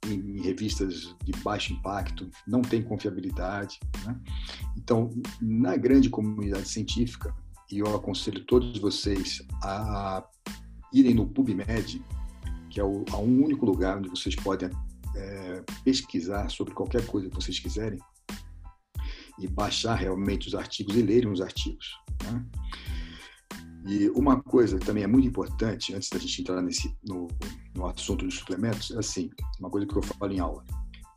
em, revistas de baixo impacto, não tem confiabilidade. Né? Então, na grande comunidade científica, e eu aconselho todos vocês a irem no PubMed, que é o, a um único lugar onde vocês podem é, pesquisar sobre qualquer coisa que vocês quiserem e baixar realmente os artigos e lerem os artigos. Né? E uma coisa que também é muito importante, antes da gente entrar nesse, no, no assunto dos suplementos, é assim, uma coisa que eu falo em aula.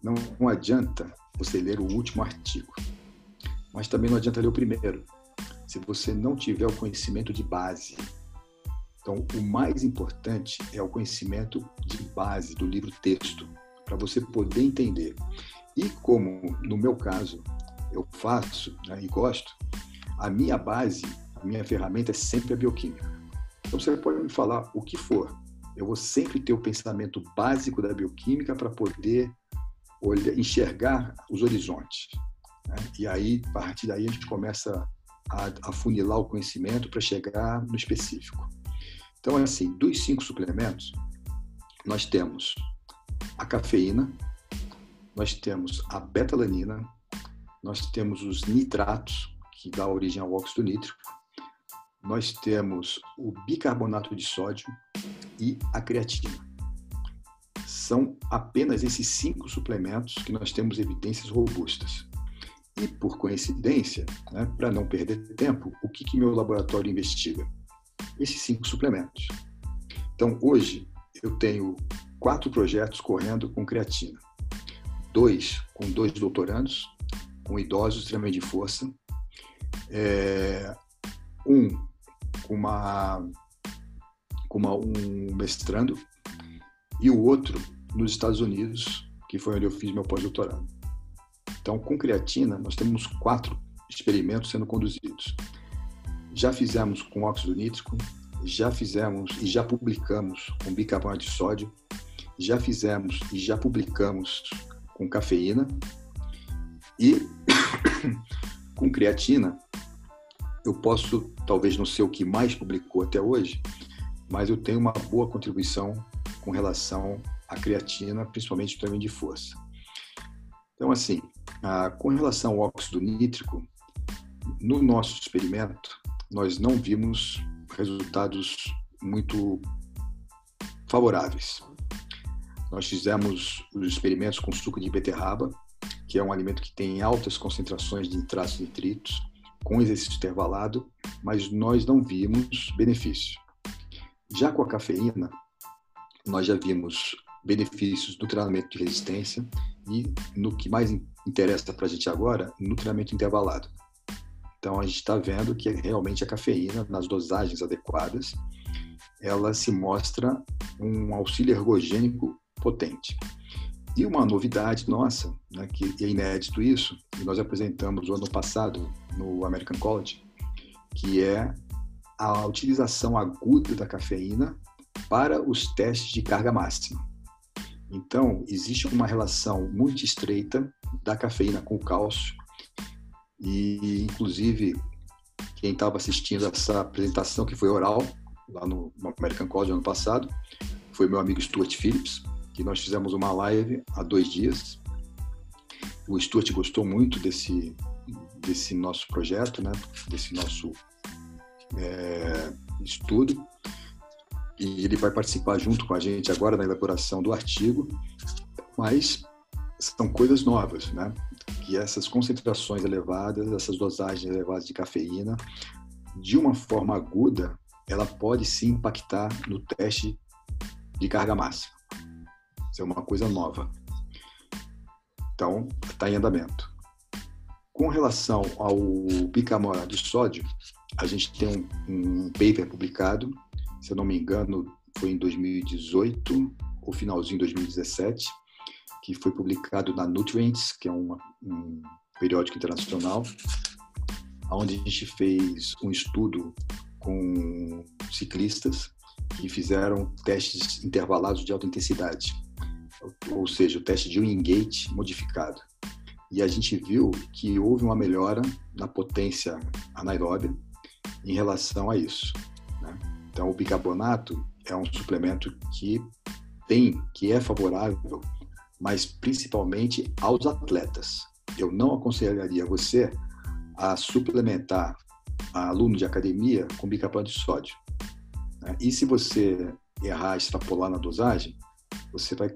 Não, não adianta você ler o último artigo, mas também não adianta ler o primeiro, se você não tiver o conhecimento de base. Então, o mais importante é o conhecimento de base do livro texto, para você poder entender. E como, no meu caso, eu faço né, e gosto, a minha base, a minha ferramenta é sempre a bioquímica. Então, você pode me falar o que for, eu vou sempre ter o pensamento básico da bioquímica para poder olhar, enxergar os horizontes. Né? E aí, a partir daí, a gente começa a, funilar o conhecimento para chegar no específico. Então, assim, dos cinco suplementos, nós temos a cafeína, nós temos a betalanina, nós temos os nitratos, que dá origem ao óxido nítrico, nós temos o bicarbonato de sódio e a creatina. São apenas esses cinco suplementos que nós temos evidências robustas. E, por coincidência, né, para não perder tempo, o que, que meu laboratório investiga? Esses cinco suplementos. Então, hoje, eu tenho quatro projetos correndo com creatina. Dois com dois doutorandos, com idosos extremamente de força. É, um com, uma, com uma, um mestrando e o outro nos Estados Unidos, que foi onde eu fiz meu pós-doutorado. Então, com creatina, nós temos quatro experimentos sendo conduzidos. Já fizemos com óxido nítrico, já fizemos e já publicamos com bicarbonato de sódio, já fizemos e já publicamos com cafeína e com creatina. Eu posso, talvez não ser o que mais publicou até hoje, mas eu tenho uma boa contribuição com relação à creatina, principalmente também de força. Então, assim, ah, com relação ao óxido nítrico, no nosso experimento, nós não vimos resultados muito favoráveis. Nós fizemos os experimentos com suco de beterraba, que é um alimento que tem altas concentrações de nitratos e nitritos, com exercício intervalado, mas nós não vimos benefício. Já com a cafeína, nós já vimos benefícios no treinamento de resistência e no que mais interessa para a gente agora, no treinamento intervalado. Então a gente está vendo que realmente a cafeína, nas dosagens adequadas, ela se mostra um auxílio ergogênico potente. E uma novidade nossa, né, que é inédito isso, que nós apresentamos o ano passado no American College, que é a utilização aguda da cafeína para os testes de carga máxima. Então, existe uma relação muito estreita da cafeína com o cálcio e, inclusive, quem estava assistindo essa apresentação, que foi oral, lá no American College ano passado, foi meu amigo Stuart Phillips, que nós fizemos uma live há dois dias. O Stuart gostou muito desse, desse nosso projeto, né? desse nosso é, estudo. E ele vai participar junto com a gente agora na elaboração do artigo, mas são coisas novas, né? Que essas concentrações elevadas, essas dosagens elevadas de cafeína, de uma forma aguda, ela pode sim impactar no teste de carga máxima. Isso é uma coisa nova. Então, está em andamento. Com relação ao bicarbonato de sódio, a gente tem um, um paper publicado, se eu não me engano, foi em 2018 ou finalzinho de 2017, que foi publicado na Nutrients, que é uma, um periódico internacional, onde a gente fez um estudo com ciclistas que fizeram testes intervalados de alta intensidade, ou seja, o teste de Wingate modificado. E a gente viu que houve uma melhora na potência anaeróbia em relação a isso. Né? Então, o bicarbonato é um suplemento que tem, que é favorável, mas principalmente aos atletas. Eu não aconselharia você a suplementar a aluno de academia com bicarbonato de sódio. Né? E se você errar, extrapolar na dosagem, você vai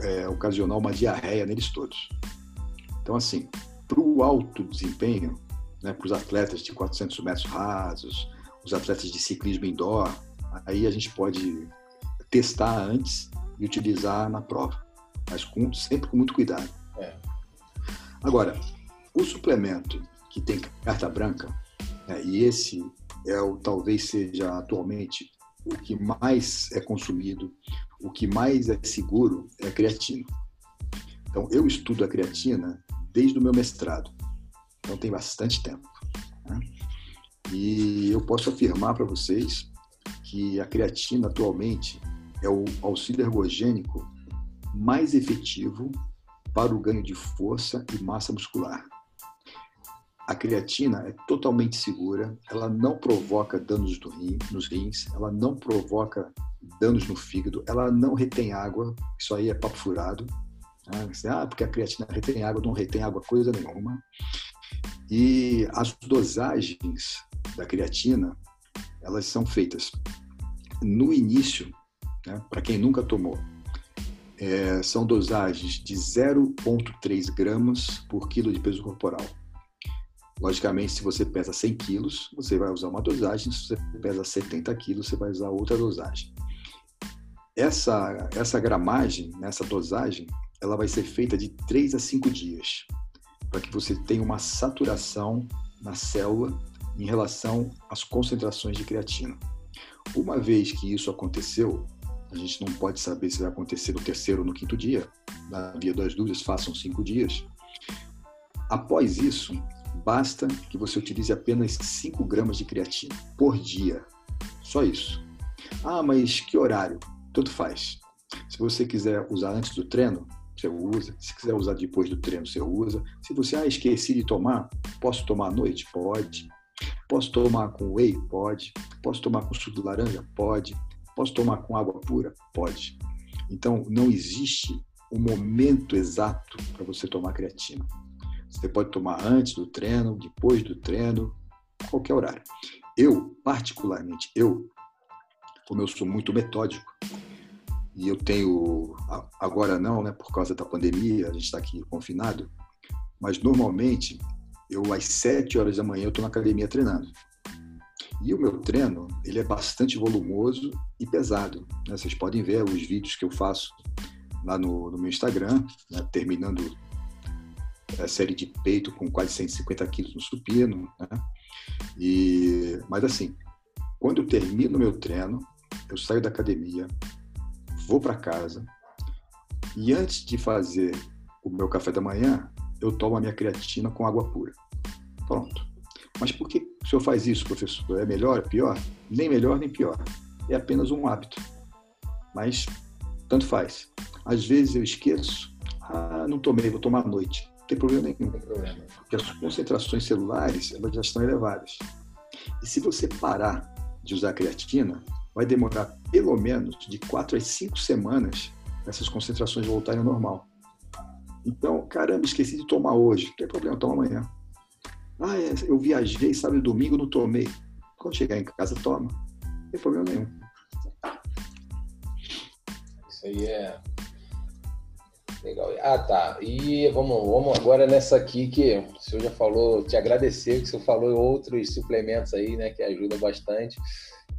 é, ocasionar uma diarreia neles todos. Então, assim, para o alto desempenho, né, para os atletas de 400 metros rasos, os atletas de ciclismo indoor, aí a gente pode testar antes e utilizar na prova, mas com, sempre com muito cuidado. É. Agora, o suplemento que tem carta branca, né, e esse é o talvez seja atualmente o que mais é consumido, o que mais é seguro é a creatina. Então, eu estudo a creatina desde o meu mestrado. Então tem bastante tempo. Né? E eu posso afirmar para vocês que a creatina atualmente é o auxílio ergogênico mais efetivo para o ganho de força e massa muscular. A creatina é totalmente segura, ela não provoca danos rim, nos rins, ela não provoca danos no fígado, ela não retém água, isso aí é papo furado. Né? Ah, porque a creatina retém água, não retém água coisa nenhuma. E as dosagens da creatina, elas são feitas no início, né, para quem nunca tomou, é, são dosagens de 0,3 gramas por quilo de peso corporal. Logicamente, se você pesa 100 quilos, você vai usar uma dosagem, se você pesa 70 quilos, você vai usar outra dosagem. Essa, essa gramagem, essa dosagem, ela vai ser feita de 3 a 5 dias para que você tenha uma saturação na célula em relação às concentrações de creatina. Uma vez que isso aconteceu, a gente não pode saber se vai acontecer no terceiro ou no quinto dia, na via das dúvidas, façam cinco dias. Após isso, basta que você utilize apenas 5 gramas de creatina por dia. Só isso. Ah, mas que horário? Tanto faz. Se você quiser usar antes do treino, você usa. Se quiser usar depois do treino, você usa. Se você, ah, esqueci de tomar, posso tomar à noite? Pode. Posso tomar com whey? Pode. Posso tomar com suco de laranja? Pode. Posso tomar com água pura? Pode. Então, não existe o um momento exato para você tomar creatina. Você pode tomar antes do treino, depois do treino, qualquer horário. Eu, particularmente, eu, como eu sou muito metódico, e eu tenho agora não, né, por causa da pandemia, a gente está aqui confinado, mas normalmente eu às 7 horas da manhã eu estou na academia treinando. E o meu treino, ele é bastante volumoso e pesado. Né? Vocês podem ver os vídeos que eu faço lá no, no meu Instagram, né? terminando é, série de peito com quase 150 quilos no supino, né? E, mas assim, quando eu termino meu treino, eu saio da academia, vou para casa e antes de fazer o meu café da manhã, eu tomo a minha creatina com água pura. Pronto. Mas por que o senhor faz isso, professor? É melhor, pior? Nem melhor, nem pior. É apenas um hábito. Mas tanto faz. Às vezes eu esqueço, ah, não tomei, vou tomar à noite. Tem problema nenhum. Porque as concentrações celulares elas já estão elevadas. E se você parar de usar creatina, vai demorar pelo menos de 4 a 5 semanas essas concentrações voltarem ao normal. Então, caramba, esqueci de tomar hoje. Não tem problema, toma amanhã. Ah, é, eu viajei sábado e domingo, não tomei. Quando chegar em casa, toma. Não tem problema nenhum. Isso aí é legal. Ah, tá. E vamos, vamos agora nessa aqui que o senhor já falou, te agradecer que o senhor falou outros suplementos aí, né, que ajudam bastante.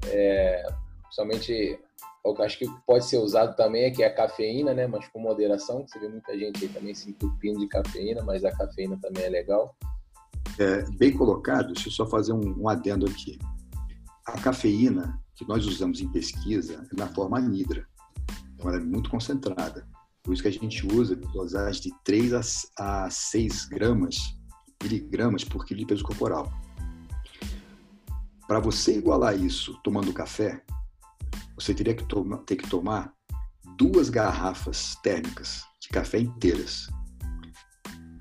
É, principalmente o que acho que pode ser usado também é que é a cafeína, né? Mas com moderação, você vê muita gente aí também se entupindo de cafeína, mas a cafeína também é legal. É, bem colocado, deixa eu só fazer um, um adendo aqui. A cafeína que nós usamos em pesquisa é na forma anidra, então ela é muito concentrada. Por isso que a gente usa dosagem de 3 a, a 6 gramas, miligramas por quilo de peso corporal. Para você igualar isso tomando café, você teria que toma, ter que tomar duas garrafas térmicas de café inteiras.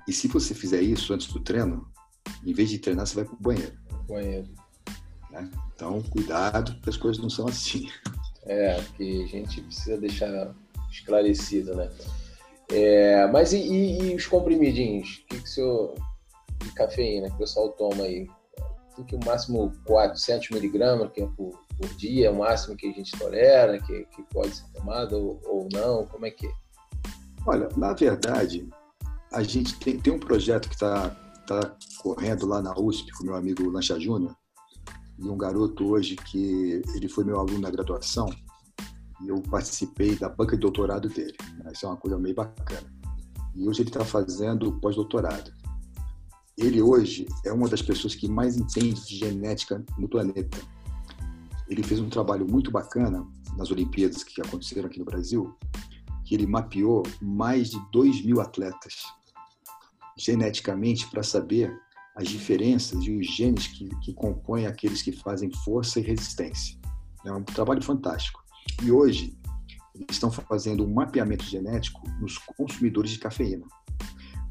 E se você fizer isso antes do treino, em vez de treinar, você vai para o banheiro. Banheiro. Né? Então, cuidado, porque as coisas não são assim. É, que a gente precisa deixar esclarecido, né? É, mas e, e, e, os comprimidinhos? O que, que o senhor de cafeína que o pessoal toma aí? Tem que o máximo 400 miligramas, que é por, por dia, é o máximo que a gente tolera, que, que pode ser tomado ou, ou não? Como é que é? Olha, na verdade, a gente tem, tem um projeto que está tá correndo lá na USP com meu amigo Lancha Júnior, e um garoto hoje que ele foi meu aluno na graduação, e eu participei da banca de doutorado dele. Né? Isso é uma coisa meio bacana. E hoje ele está fazendo pós-doutorado. Ele hoje é uma das pessoas que mais entende de genética no planeta. Ele fez um trabalho muito bacana nas Olimpíadas que aconteceram aqui no Brasil, que ele mapeou mais de 2 mil atletas geneticamente para saber as diferenças e os genes que, que compõem aqueles que fazem força e resistência. É um trabalho fantástico. E hoje, eles estão fazendo um mapeamento genético nos consumidores de cafeína,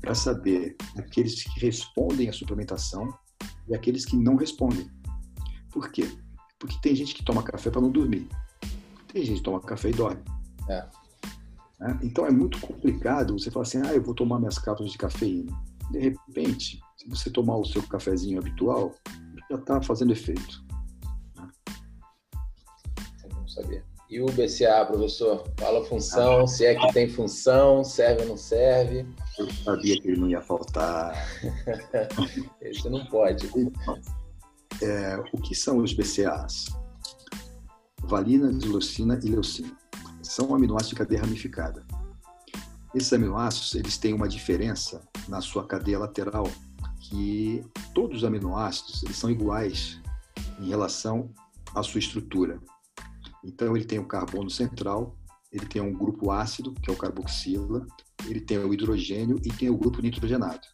para saber aqueles que respondem à suplementação e aqueles que não respondem. Por quê? Porque tem gente que toma café para não dormir. Tem gente que toma café e dorme. É. Né? Então é muito complicado você falar assim, ah, eu vou tomar minhas cápsulas de cafeína. De repente, se você tomar o seu cafezinho habitual, já está fazendo efeito. Né? Saber. E o BCA, professor? Fala função, ah, se é que tem função, serve ou não serve. Eu sabia que ele não ia faltar. Esse não pode. É, o que são os BCAs? Valina, dislocina e leucina. São aminoácidos de cadeia ramificada. Esses aminoácidos eles têm uma diferença na sua cadeia lateral que todos os aminoácidos eles são iguais em relação à sua estrutura. Então ele tem o carbono central, ele tem um grupo ácido, que é o carboxila, ele tem o hidrogênio e tem o grupo nitrogenado.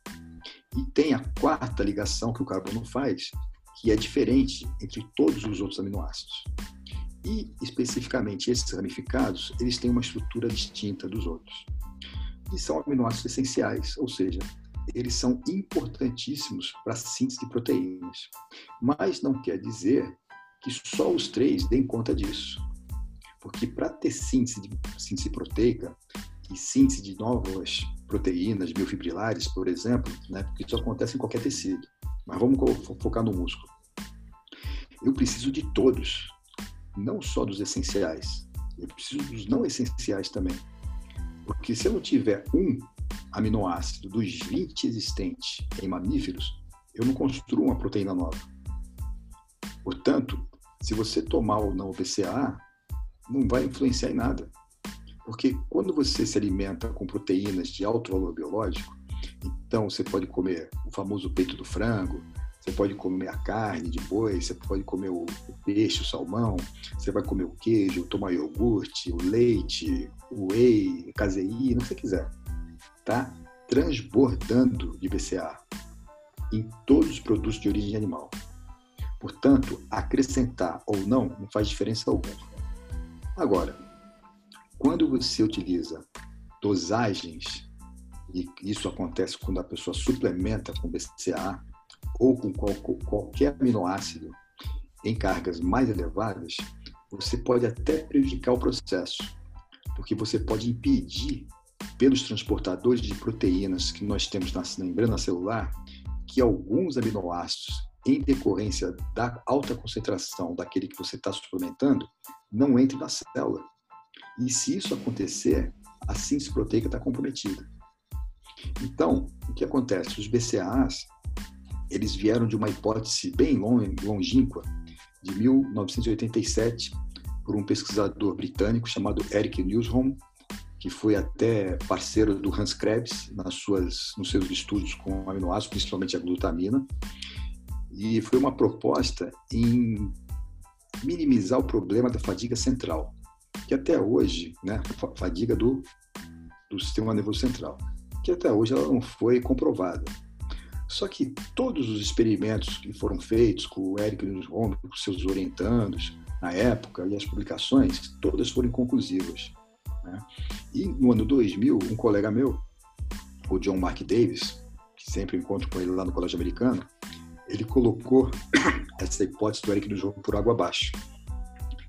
E tem a quarta ligação que o carbono faz, que é diferente entre todos os outros aminoácidos. E especificamente esses ramificados, eles têm uma estrutura distinta dos outros. E são aminoácidos essenciais, ou seja, eles são importantíssimos para a síntese de proteínas. Mas não quer dizer que só os três deem conta disso. Porque para ter síntese, de, síntese proteica e síntese de novas proteínas miofibrilares, por exemplo, né, porque isso acontece em qualquer tecido, mas vamos focar no músculo. Eu preciso de todos, não só dos essenciais. Eu preciso dos não essenciais também. Porque se eu não tiver um aminoácido dos 20 existentes em mamíferos, eu não construo uma proteína nova. Portanto, se você tomar ou não o BCAA, não vai influenciar em nada. Porque quando você se alimenta com proteínas de alto valor biológico, Então, você pode comer o famoso peito do frango, você pode comer a carne de boi, você pode comer o, peixe, o salmão, você vai comer o queijo, tomar iogurte, o leite, o whey, caseína, o que você quiser. Tá transbordando de BCA em todos os produtos de origem animal. Portanto, acrescentar ou não não faz diferença alguma. Agora, quando você utiliza dosagens, e isso acontece quando a pessoa suplementa com BCA ou com qualquer aminoácido em cargas mais elevadas, você pode até prejudicar o processo, porque você pode impedir pelos transportadores de proteínas que nós temos na membrana celular que alguns aminoácidos, em decorrência da alta concentração daquele que você está suplementando, não entrem na célula. E se isso acontecer, a síntese proteica está comprometida. Então, o que acontece? Os BCAAs, eles vieram de uma hipótese bem longínqua, de 1987, por um pesquisador britânico chamado Eric Newsholm, que foi até parceiro do Hans Krebs nas suas, nos seus estudos com aminoácidos, principalmente a glutamina. E foi uma proposta em minimizar o problema da fadiga central, que até hoje, né, fadiga do, do sistema nervoso central, que até hoje ela não foi comprovada. Só que todos os experimentos que foram feitos com o Eric Nussbaum, com seus orientandos na época e as publicações, todas foram inconclusivas. Né? E no ano 2000, um colega meu, o John Mark Davis, que sempre encontro com ele lá no Colégio Americano, ele colocou essa hipótese do Eric do jogo por água abaixo.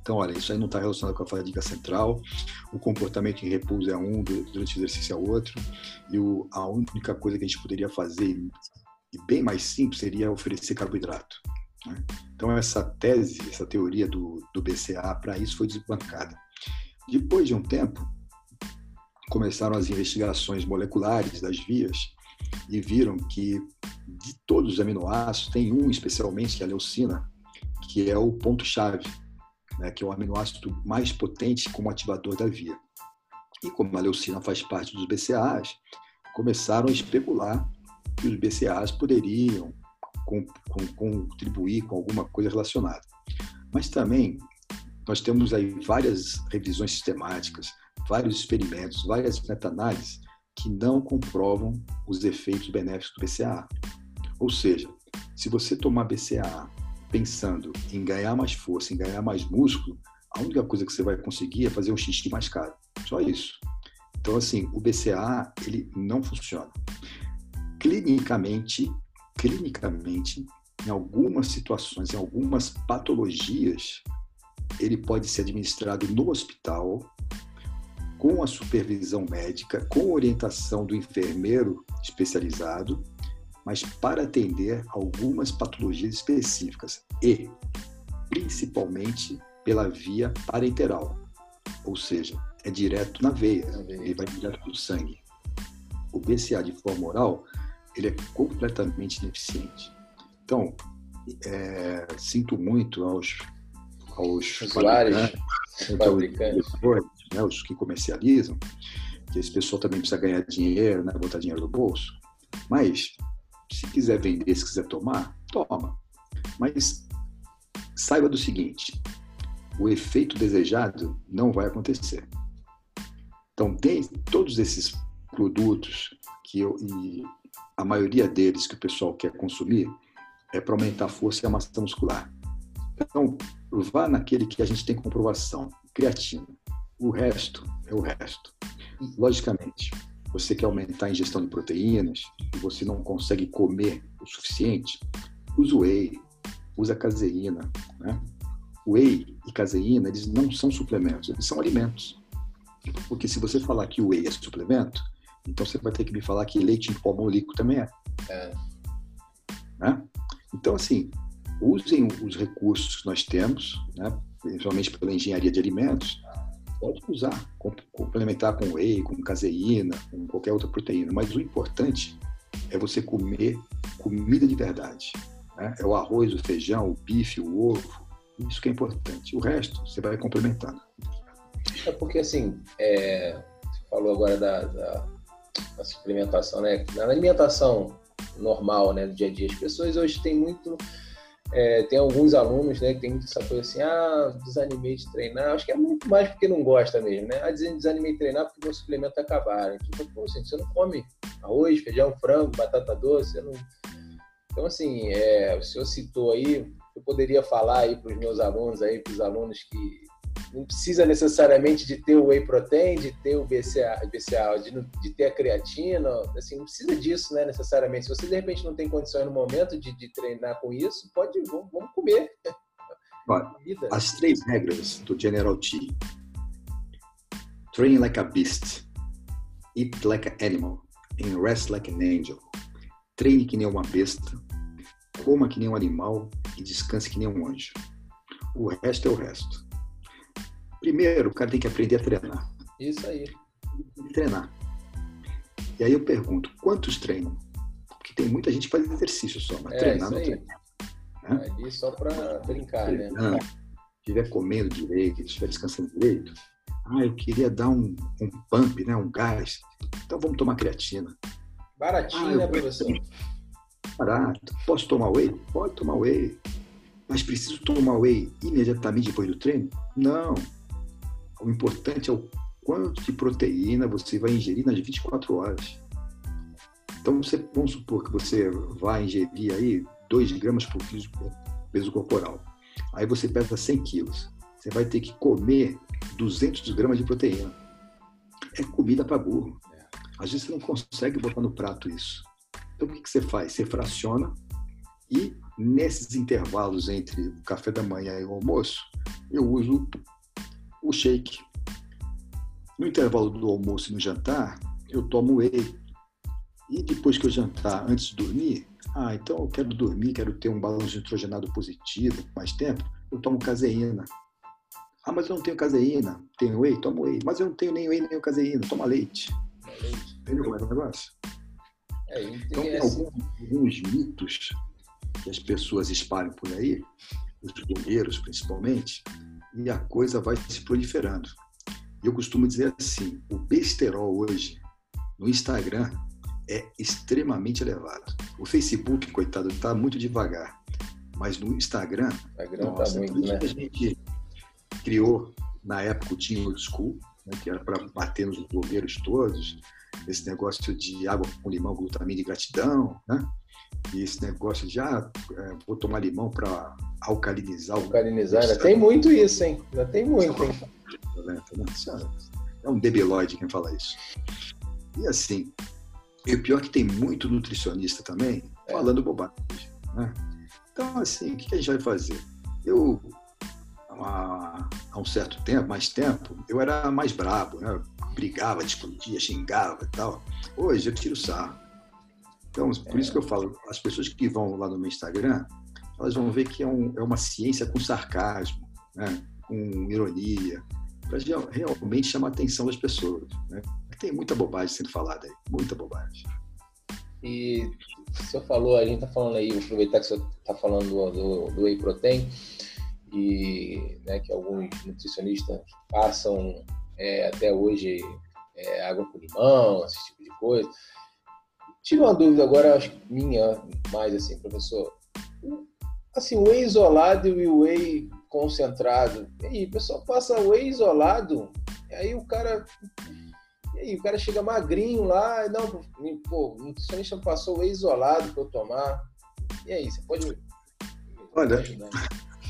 Então, olha, isso aí não está relacionado com a fadiga central, o comportamento em repouso é um, durante o exercício é outro, e o, a única coisa que a gente poderia fazer, e bem mais simples, seria oferecer carboidrato. Né? Então, essa tese, essa teoria do, do BCA para isso foi desbancada. Depois de um tempo, começaram as investigações moleculares das vias e viram que de todos os aminoácidos, tem um especialmente, que é a leucina, que é o ponto-chave, né, que é o aminoácido mais potente como ativador da via. E como a leucina faz parte dos BCAAs, começaram a especular que os BCAAs poderiam com, com, contribuir com alguma coisa relacionada. Mas também nós temos aí várias revisões sistemáticas, vários experimentos, várias meta-análises que não comprovam os efeitos benéficos do BCAA. Ou seja, se você tomar BCAA pensando em ganhar mais força, em ganhar mais músculo, a única coisa que você vai conseguir é fazer um xixi mais caro. Só isso. Então, assim, o BCAA, ele não funciona. Clinicamente, clinicamente, em algumas situações, em algumas patologias, ele pode ser administrado no hospital com a supervisão médica, com orientação do enfermeiro especializado, mas para atender algumas patologias específicas e, principalmente, pela via parenteral, ou seja, é direto na veia, ele vai direto para o sangue. O BCA de forma oral, ele é completamente ineficiente. Então, é, sinto muito aos aos usuários, fabricantes, né, os que comercializam, que esse pessoal também precisa ganhar dinheiro, né, botar dinheiro no bolso. Mas, se quiser vender, se quiser tomar, toma. Mas saiba do seguinte: o efeito desejado não vai acontecer. Então, tem todos esses produtos que eu, e a maioria deles que o pessoal quer consumir é para aumentar a força e a massa muscular. Então, vá naquele que a gente tem comprovação, creatina. O resto é o resto. Logicamente, você quer aumentar a ingestão de proteínas e você não consegue comer o suficiente, usa whey, usa caseína. Né? Whey e caseína, eles não são suplementos, eles são alimentos. Porque se você falar que o whey é suplemento, então você vai ter que me falar que leite em pó líquido também é. é. Né? Então, assim, usem os recursos que nós temos, né, principalmente pela engenharia de alimentos, pode usar, complementar com whey, com caseína, com qualquer outra proteína. Mas o importante é você comer comida de verdade. Né? É o arroz, o feijão, o bife, o ovo. Isso que é importante. O resto você vai complementando. É porque assim, é, você falou agora da, da, da suplementação, né? Na alimentação normal, né, do dia a dia. As pessoas hoje têm muito é, tem alguns alunos né, que tem muito essa coisa assim, ah, desanimei de treinar. Acho que é muito mais porque não gosta mesmo, né? Ah, desanimei de treinar porque meus suplementos acabaram. Então, pô, assim, você não come arroz, feijão, frango, batata doce, você não... Então, assim, é, o senhor citou aí, eu poderia falar aí para os meus alunos, aí, para os alunos que não precisa necessariamente de ter o whey protein, de ter o BCA, BCA de, de, ter a creatina, assim, não precisa disso, né, necessariamente. Se você de repente não tem condições no momento de, de treinar com isso, pode, vamos, vamos comer. Olha, as três regras do General T. Train like a beast, eat like an animal, and rest like an angel. Treine que nem uma besta, coma que nem um animal e descanse que nem um anjo. O resto é o resto. Primeiro, o cara tem que aprender a treinar. Isso aí. Treinar. E aí eu pergunto, quantos treinam? Porque tem muita gente que faz exercício só, mas é, treinar não treina. Né? Ali só para brincar, né? Estiver comendo direito, estiver descansando direito, ah, eu queria dar um, um pump, né, um gás. Então vamos tomar creatina. Baratinho, ah, né, professor? Barato. Posso tomar whey? Pode tomar whey. Mas preciso tomar whey imediatamente depois do treino? Não. O importante é o quanto de proteína você vai ingerir nas 24 horas. Então, você, vamos supor que você vai ingerir aí 2 gramas por peso corporal. Aí você pesa 100 quilos. Você vai ter que comer 200 gramas de proteína. É comida para burro. Às vezes você não consegue botar no prato isso. Então, o que, que você faz? Você fraciona e, nesses intervalos entre o café da manhã e o almoço, eu uso o shake. No intervalo do almoço e no jantar, eu tomo whey. E depois que eu jantar, antes de dormir, ah, então eu quero dormir, quero ter um balanço nitrogenado positivo, mais tempo, eu tomo caseína. Ah, mas eu não tenho caseína. Tenho whey? Tomo whey. Mas eu não tenho nem whey nem caseína. Toma leite. Entendeu como é o negócio? É, então, tem alguns, alguns mitos que as pessoas espalham por aí, os blogueiros principalmente, e a coisa vai se proliferando. Eu costumo dizer assim: o besterol hoje no Instagram é extremamente elevado. O Facebook, coitado, está muito devagar, mas no Instagram, Instagram tá nossa, tá muito, né? a gente criou na época o Team Old School, né, que era para bater nos blogueiros todos, esse negócio de água com limão, glutamina e gratidão, né? E esse negócio ah, é, vou tomar limão para alcalinizar. Alcalinizar, ainda tem muito isso, hein? Ainda tem muito, hein? É um debilóide quem fala isso. E assim, e o pior é que tem muito nutricionista também é. falando bobagem. Né? Então, assim, o que a gente vai fazer? Eu, há, há um certo tempo, mais tempo, eu era mais brabo, né? brigava, discutia, xingava e tal. Hoje eu tiro sarro. Então, por isso que eu falo, as pessoas que vão lá no meu Instagram, elas vão ver que é, um, é uma ciência com sarcasmo, né? com ironia, para realmente chamar a atenção das pessoas. Né? Tem muita bobagem sendo falada aí, muita bobagem. E o senhor falou, a gente está falando aí, aproveitar que o senhor está falando do, do, do, whey protein, e né, que alguns nutricionistas passam é, até hoje é, água com limão, esse tipo de coisa. Tive uma dúvida agora, acho que minha, mais assim, professor. Assim, o whey isolado e o whey concentrado. E aí, o pessoal passa whey isolado, e aí o cara. E aí, o cara chega magrinho lá, não, pô, o nutricionista passou whey isolado para eu tomar. E aí, você pode. Olha,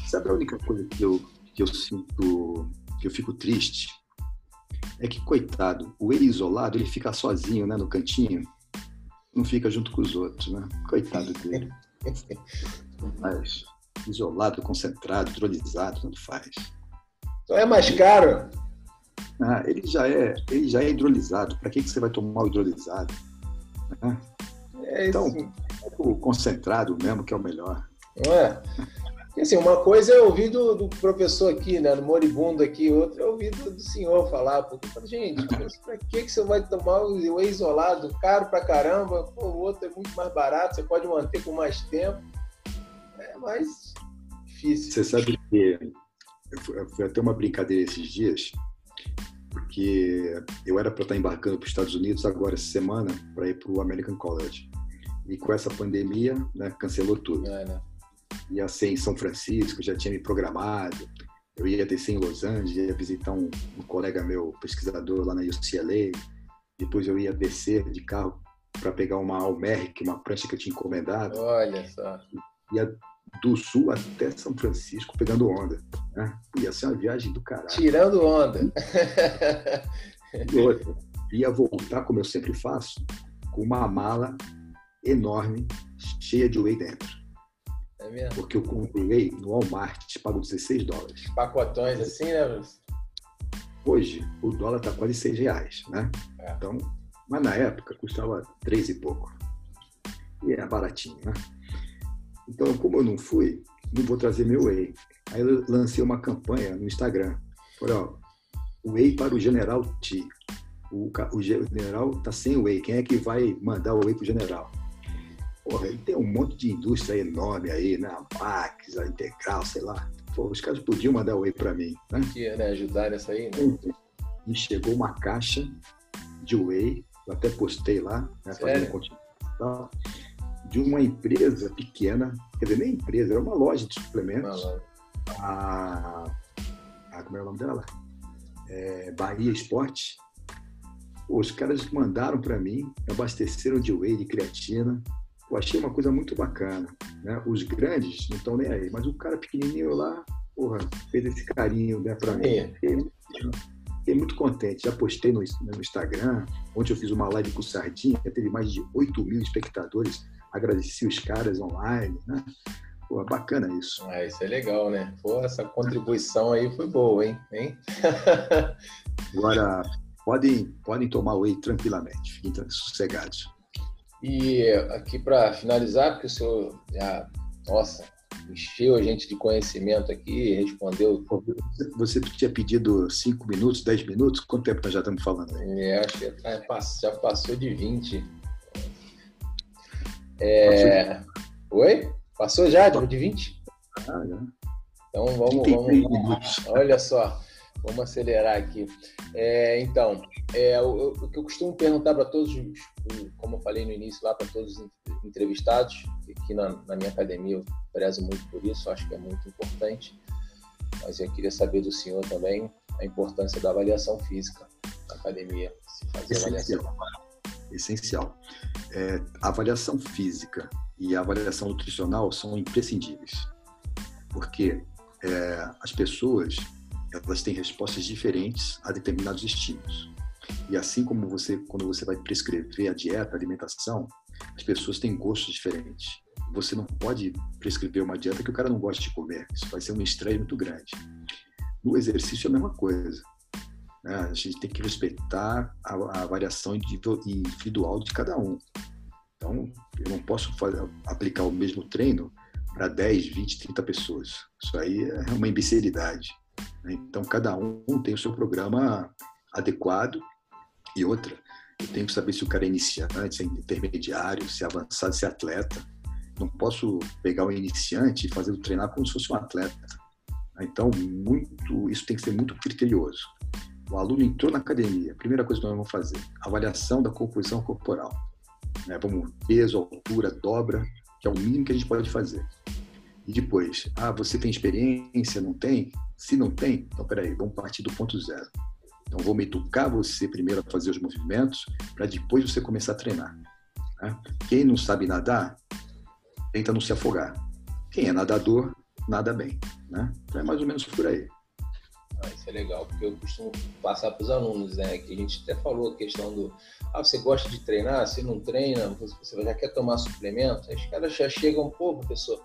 sabe a única coisa que eu, que eu sinto, que eu fico triste? É que, coitado, o whey isolado, ele fica sozinho, né, no cantinho não fica junto com os outros, né? Coitado dele. Mas isolado, concentrado, hidrolisado, tanto faz. Então é mais caro? Ah, ele já é, ele já é hidrolisado. Para que, que você vai tomar o hidrolisado? Né? É então, o concentrado mesmo que é o melhor. Não é? Assim, uma coisa eu ouvi do, do, professor aqui, né, no moribundo aqui, outra eu ouvi do, do senhor falar, porque eu gente, pra que, que você vai tomar o whey isolado, caro pra caramba, Pô, o outro é muito mais barato, você pode manter com mais tempo, é mais difícil. Você sabe que eu fui até uma brincadeira esses dias, porque porque eu era para estar embarcando para os Estados Unidos agora essa semana para ir para o American College. E com essa pandemia, né, cancelou tudo. É, né? Ia ser em São Francisco, já tinha me programado. Eu ia descer em Los Angeles, ia visitar um, um colega meu, pesquisador lá na UCLA. Depois eu ia descer de carro para pegar uma Almeric, uma prancha que eu tinha encomendado. Olha só. Ia do sul até São Francisco pegando onda. Né? Ia ser uma viagem do caralho. Tirando onda. E outra, ia voltar, como eu sempre faço, com uma mala enorme, cheia de whey dentro. É mesmo? Porque eu comprei no Walmart, pago 16 dólares. Pacotões assim, né? Hoje, o dólar está quase 6 reais, né? É. Então, mas na época custava 3 e pouco. E é baratinho, né? Então, como eu não fui, não vou trazer meu whey. Aí eu lancei uma campanha no Instagram. Falei, ó, whey para o General T. O, o general tá sem whey. Quem é que vai mandar o whey pro general? Porra, tem um monte de indústria enorme aí, né? A Max, a Integral, sei lá. Pô, os caras podiam mandar o whey para mim, né? Que né? Ajudar nessa aí, né? E chegou uma caixa de whey, eu até postei lá, né? Fazendo de uma empresa pequena, quer dizer, nem empresa, era uma loja de suplementos. A, a, como é o nome dela? É, Bahia Esporte. Os caras mandaram para mim, abasteceram de whey, de creatina. Eu achei uma coisa muito bacana. Né? Os grandes não estão nem aí, mas o cara pequenininho lá, porra, fez esse carinho né, para mim. É. Fiquei, muito contente. Já postei no, no Instagram. Ontem eu fiz uma live com o Sardinha, teve mais de 8 mil espectadores agradeci os caras online, né? Pô, bacana isso. Ah, isso é legal, né? Pô, essa contribuição aí foi boa, hein? hein? Agora, podem, podem tomar whey tranquilamente, fiquem sossegados. E aqui para finalizar, porque o senhor já, nossa, encheu a gente de conhecimento aqui, respondeu. Você tinha pedido 5 minutos, 10 minutos? Quanto tempo nós já estamos falando aí? É, acho que já passou de 20. É... Oi? Passou já de 20? Ah, já. Então vamos, vamos, olha só, vamos acelerar aqui. É, então, é, o, o, que eu costumo perguntar para todos, como eu falei no início lá, para todos os entrevistados, aqui na, na, minha academia eu prezo muito por isso, acho que é muito importante, mas eu queria saber do senhor também a importância da avaliação física na academia, se fazer avaliação essencial. É, a avaliação física e a avaliação nutricional são imprescindíveis, porque é, as pessoas elas têm respostas diferentes a determinados estímulos. E assim como você, quando você vai prescrever a dieta, a alimentação, as pessoas têm gostos diferentes. Você não pode prescrever uma dieta que o cara não gosta de comer. Isso vai ser um estresse muito grande. No exercício é a mesma coisa. Né? A gente tem que respeitar a, a variação individual de cada um. Então, eu não posso fazer, aplicar o mesmo treino para 10, 20, 30 pessoas. Isso aí é uma imbecilidade. Né? Então, cada um tem o seu programa adequado e outra. Eu tenho que saber se o cara é iniciante, se é intermediário, se é avançado, se é atleta. Não posso pegar um iniciante e fazer o treinar como se fosse um atleta. Então, muito, isso tem que ser muito criterioso. O aluno entrou na academia, primeira coisa que nós vamos fazer, avaliação da composição corporal. Né? Vamos peso, altura, dobra, que é o mínimo que a gente pode fazer. E depois, ah, você tem experiência, não tem? Se não tem, então peraí, vamos partir do ponto zero. Então me educar você primeiro a fazer os movimentos, para depois você começar a treinar. Né? Quem não sabe nadar, tenta não se afogar. Quem é nadador, nada bem. Né? Então é mais ou menos por aí. Ah, isso é legal, porque eu costumo passar para os alunos, né? Que a gente até falou a questão do. Ah, você gosta de treinar? Se não treina, você já quer tomar suplemento? Aí os caras já chegam, pô, professor,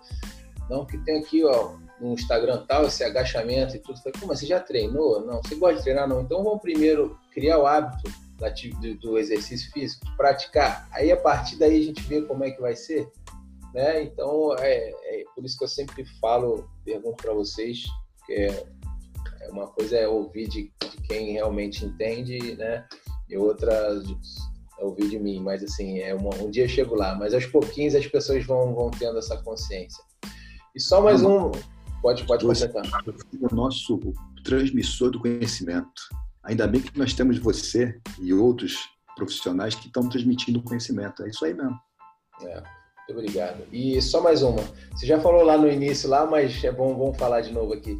não, que tem aqui, ó, no Instagram tal, esse agachamento e tudo. Falei, pô, mas você já treinou? Não, você gosta de treinar? Não. Então vamos primeiro criar o hábito do exercício físico, de praticar. Aí a partir daí a gente vê como é que vai ser. Né? Então é, é por isso que eu sempre falo, pergunto para vocês, que é é, uma coisa é ouvir de, de quem realmente entende, né? E outra é ouvir de mim, mas assim, é uma, um dia eu chego lá, mas aos pouquinhos as pessoas vão, vão tendo essa consciência. E só mais um, pode, pode completar. O nosso transmissor do conhecimento. Ainda bem que nós temos você e outros profissionais que estão transmitindo conhecimento. É isso aí mesmo. É, muito obrigado. E só mais uma. Você já falou lá no início, lá, mas é bom, vamos falar de novo aqui.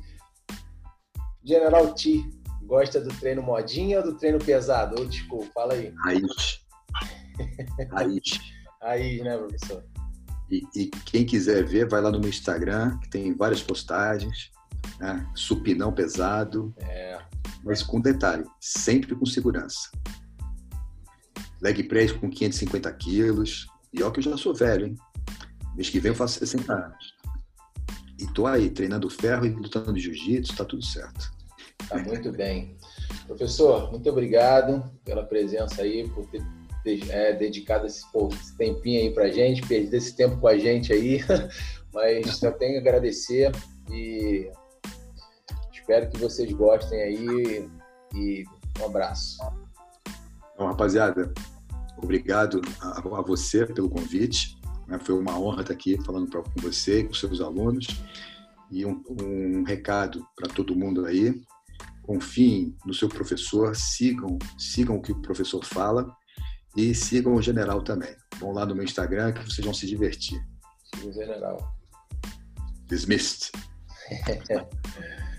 General T, gosta do treino modinha ou do treino pesado? Ou desculpa, fala aí. Raiz. Raiz. Raiz, né, professor? E, e, quem quiser ver, vai lá no meu Instagram, que tem várias postagens. Né? Supinão pesado. É. Mas com detalhe, sempre com segurança. Leg press com 550 quilos. E ó que eu já sou velho, hein? Mês que vem eu faço 60 anos. E tô aí, treinando ferro e lutando de jiu-jitsu, tá tudo certo. Tá muito bem. Professor, muito obrigado pela presença aí, por ter é, dedicado esse, pô, esse tempinho aí pra gente, perder esse tempo com a gente aí. Mas só tenho a agradecer e espero que vocês gostem aí e um abraço. Bom, rapaziada, obrigado a, a você pelo convite. Né? Foi uma honra estar aqui falando pra, com você e com seus alunos. E um, um recado para todo mundo aí: confiem no seu professor, sigam, sigam o que o professor fala e sigam o General também. Vão lá no meu Instagram que vocês vão se divertir. Siga o General. Dismissed.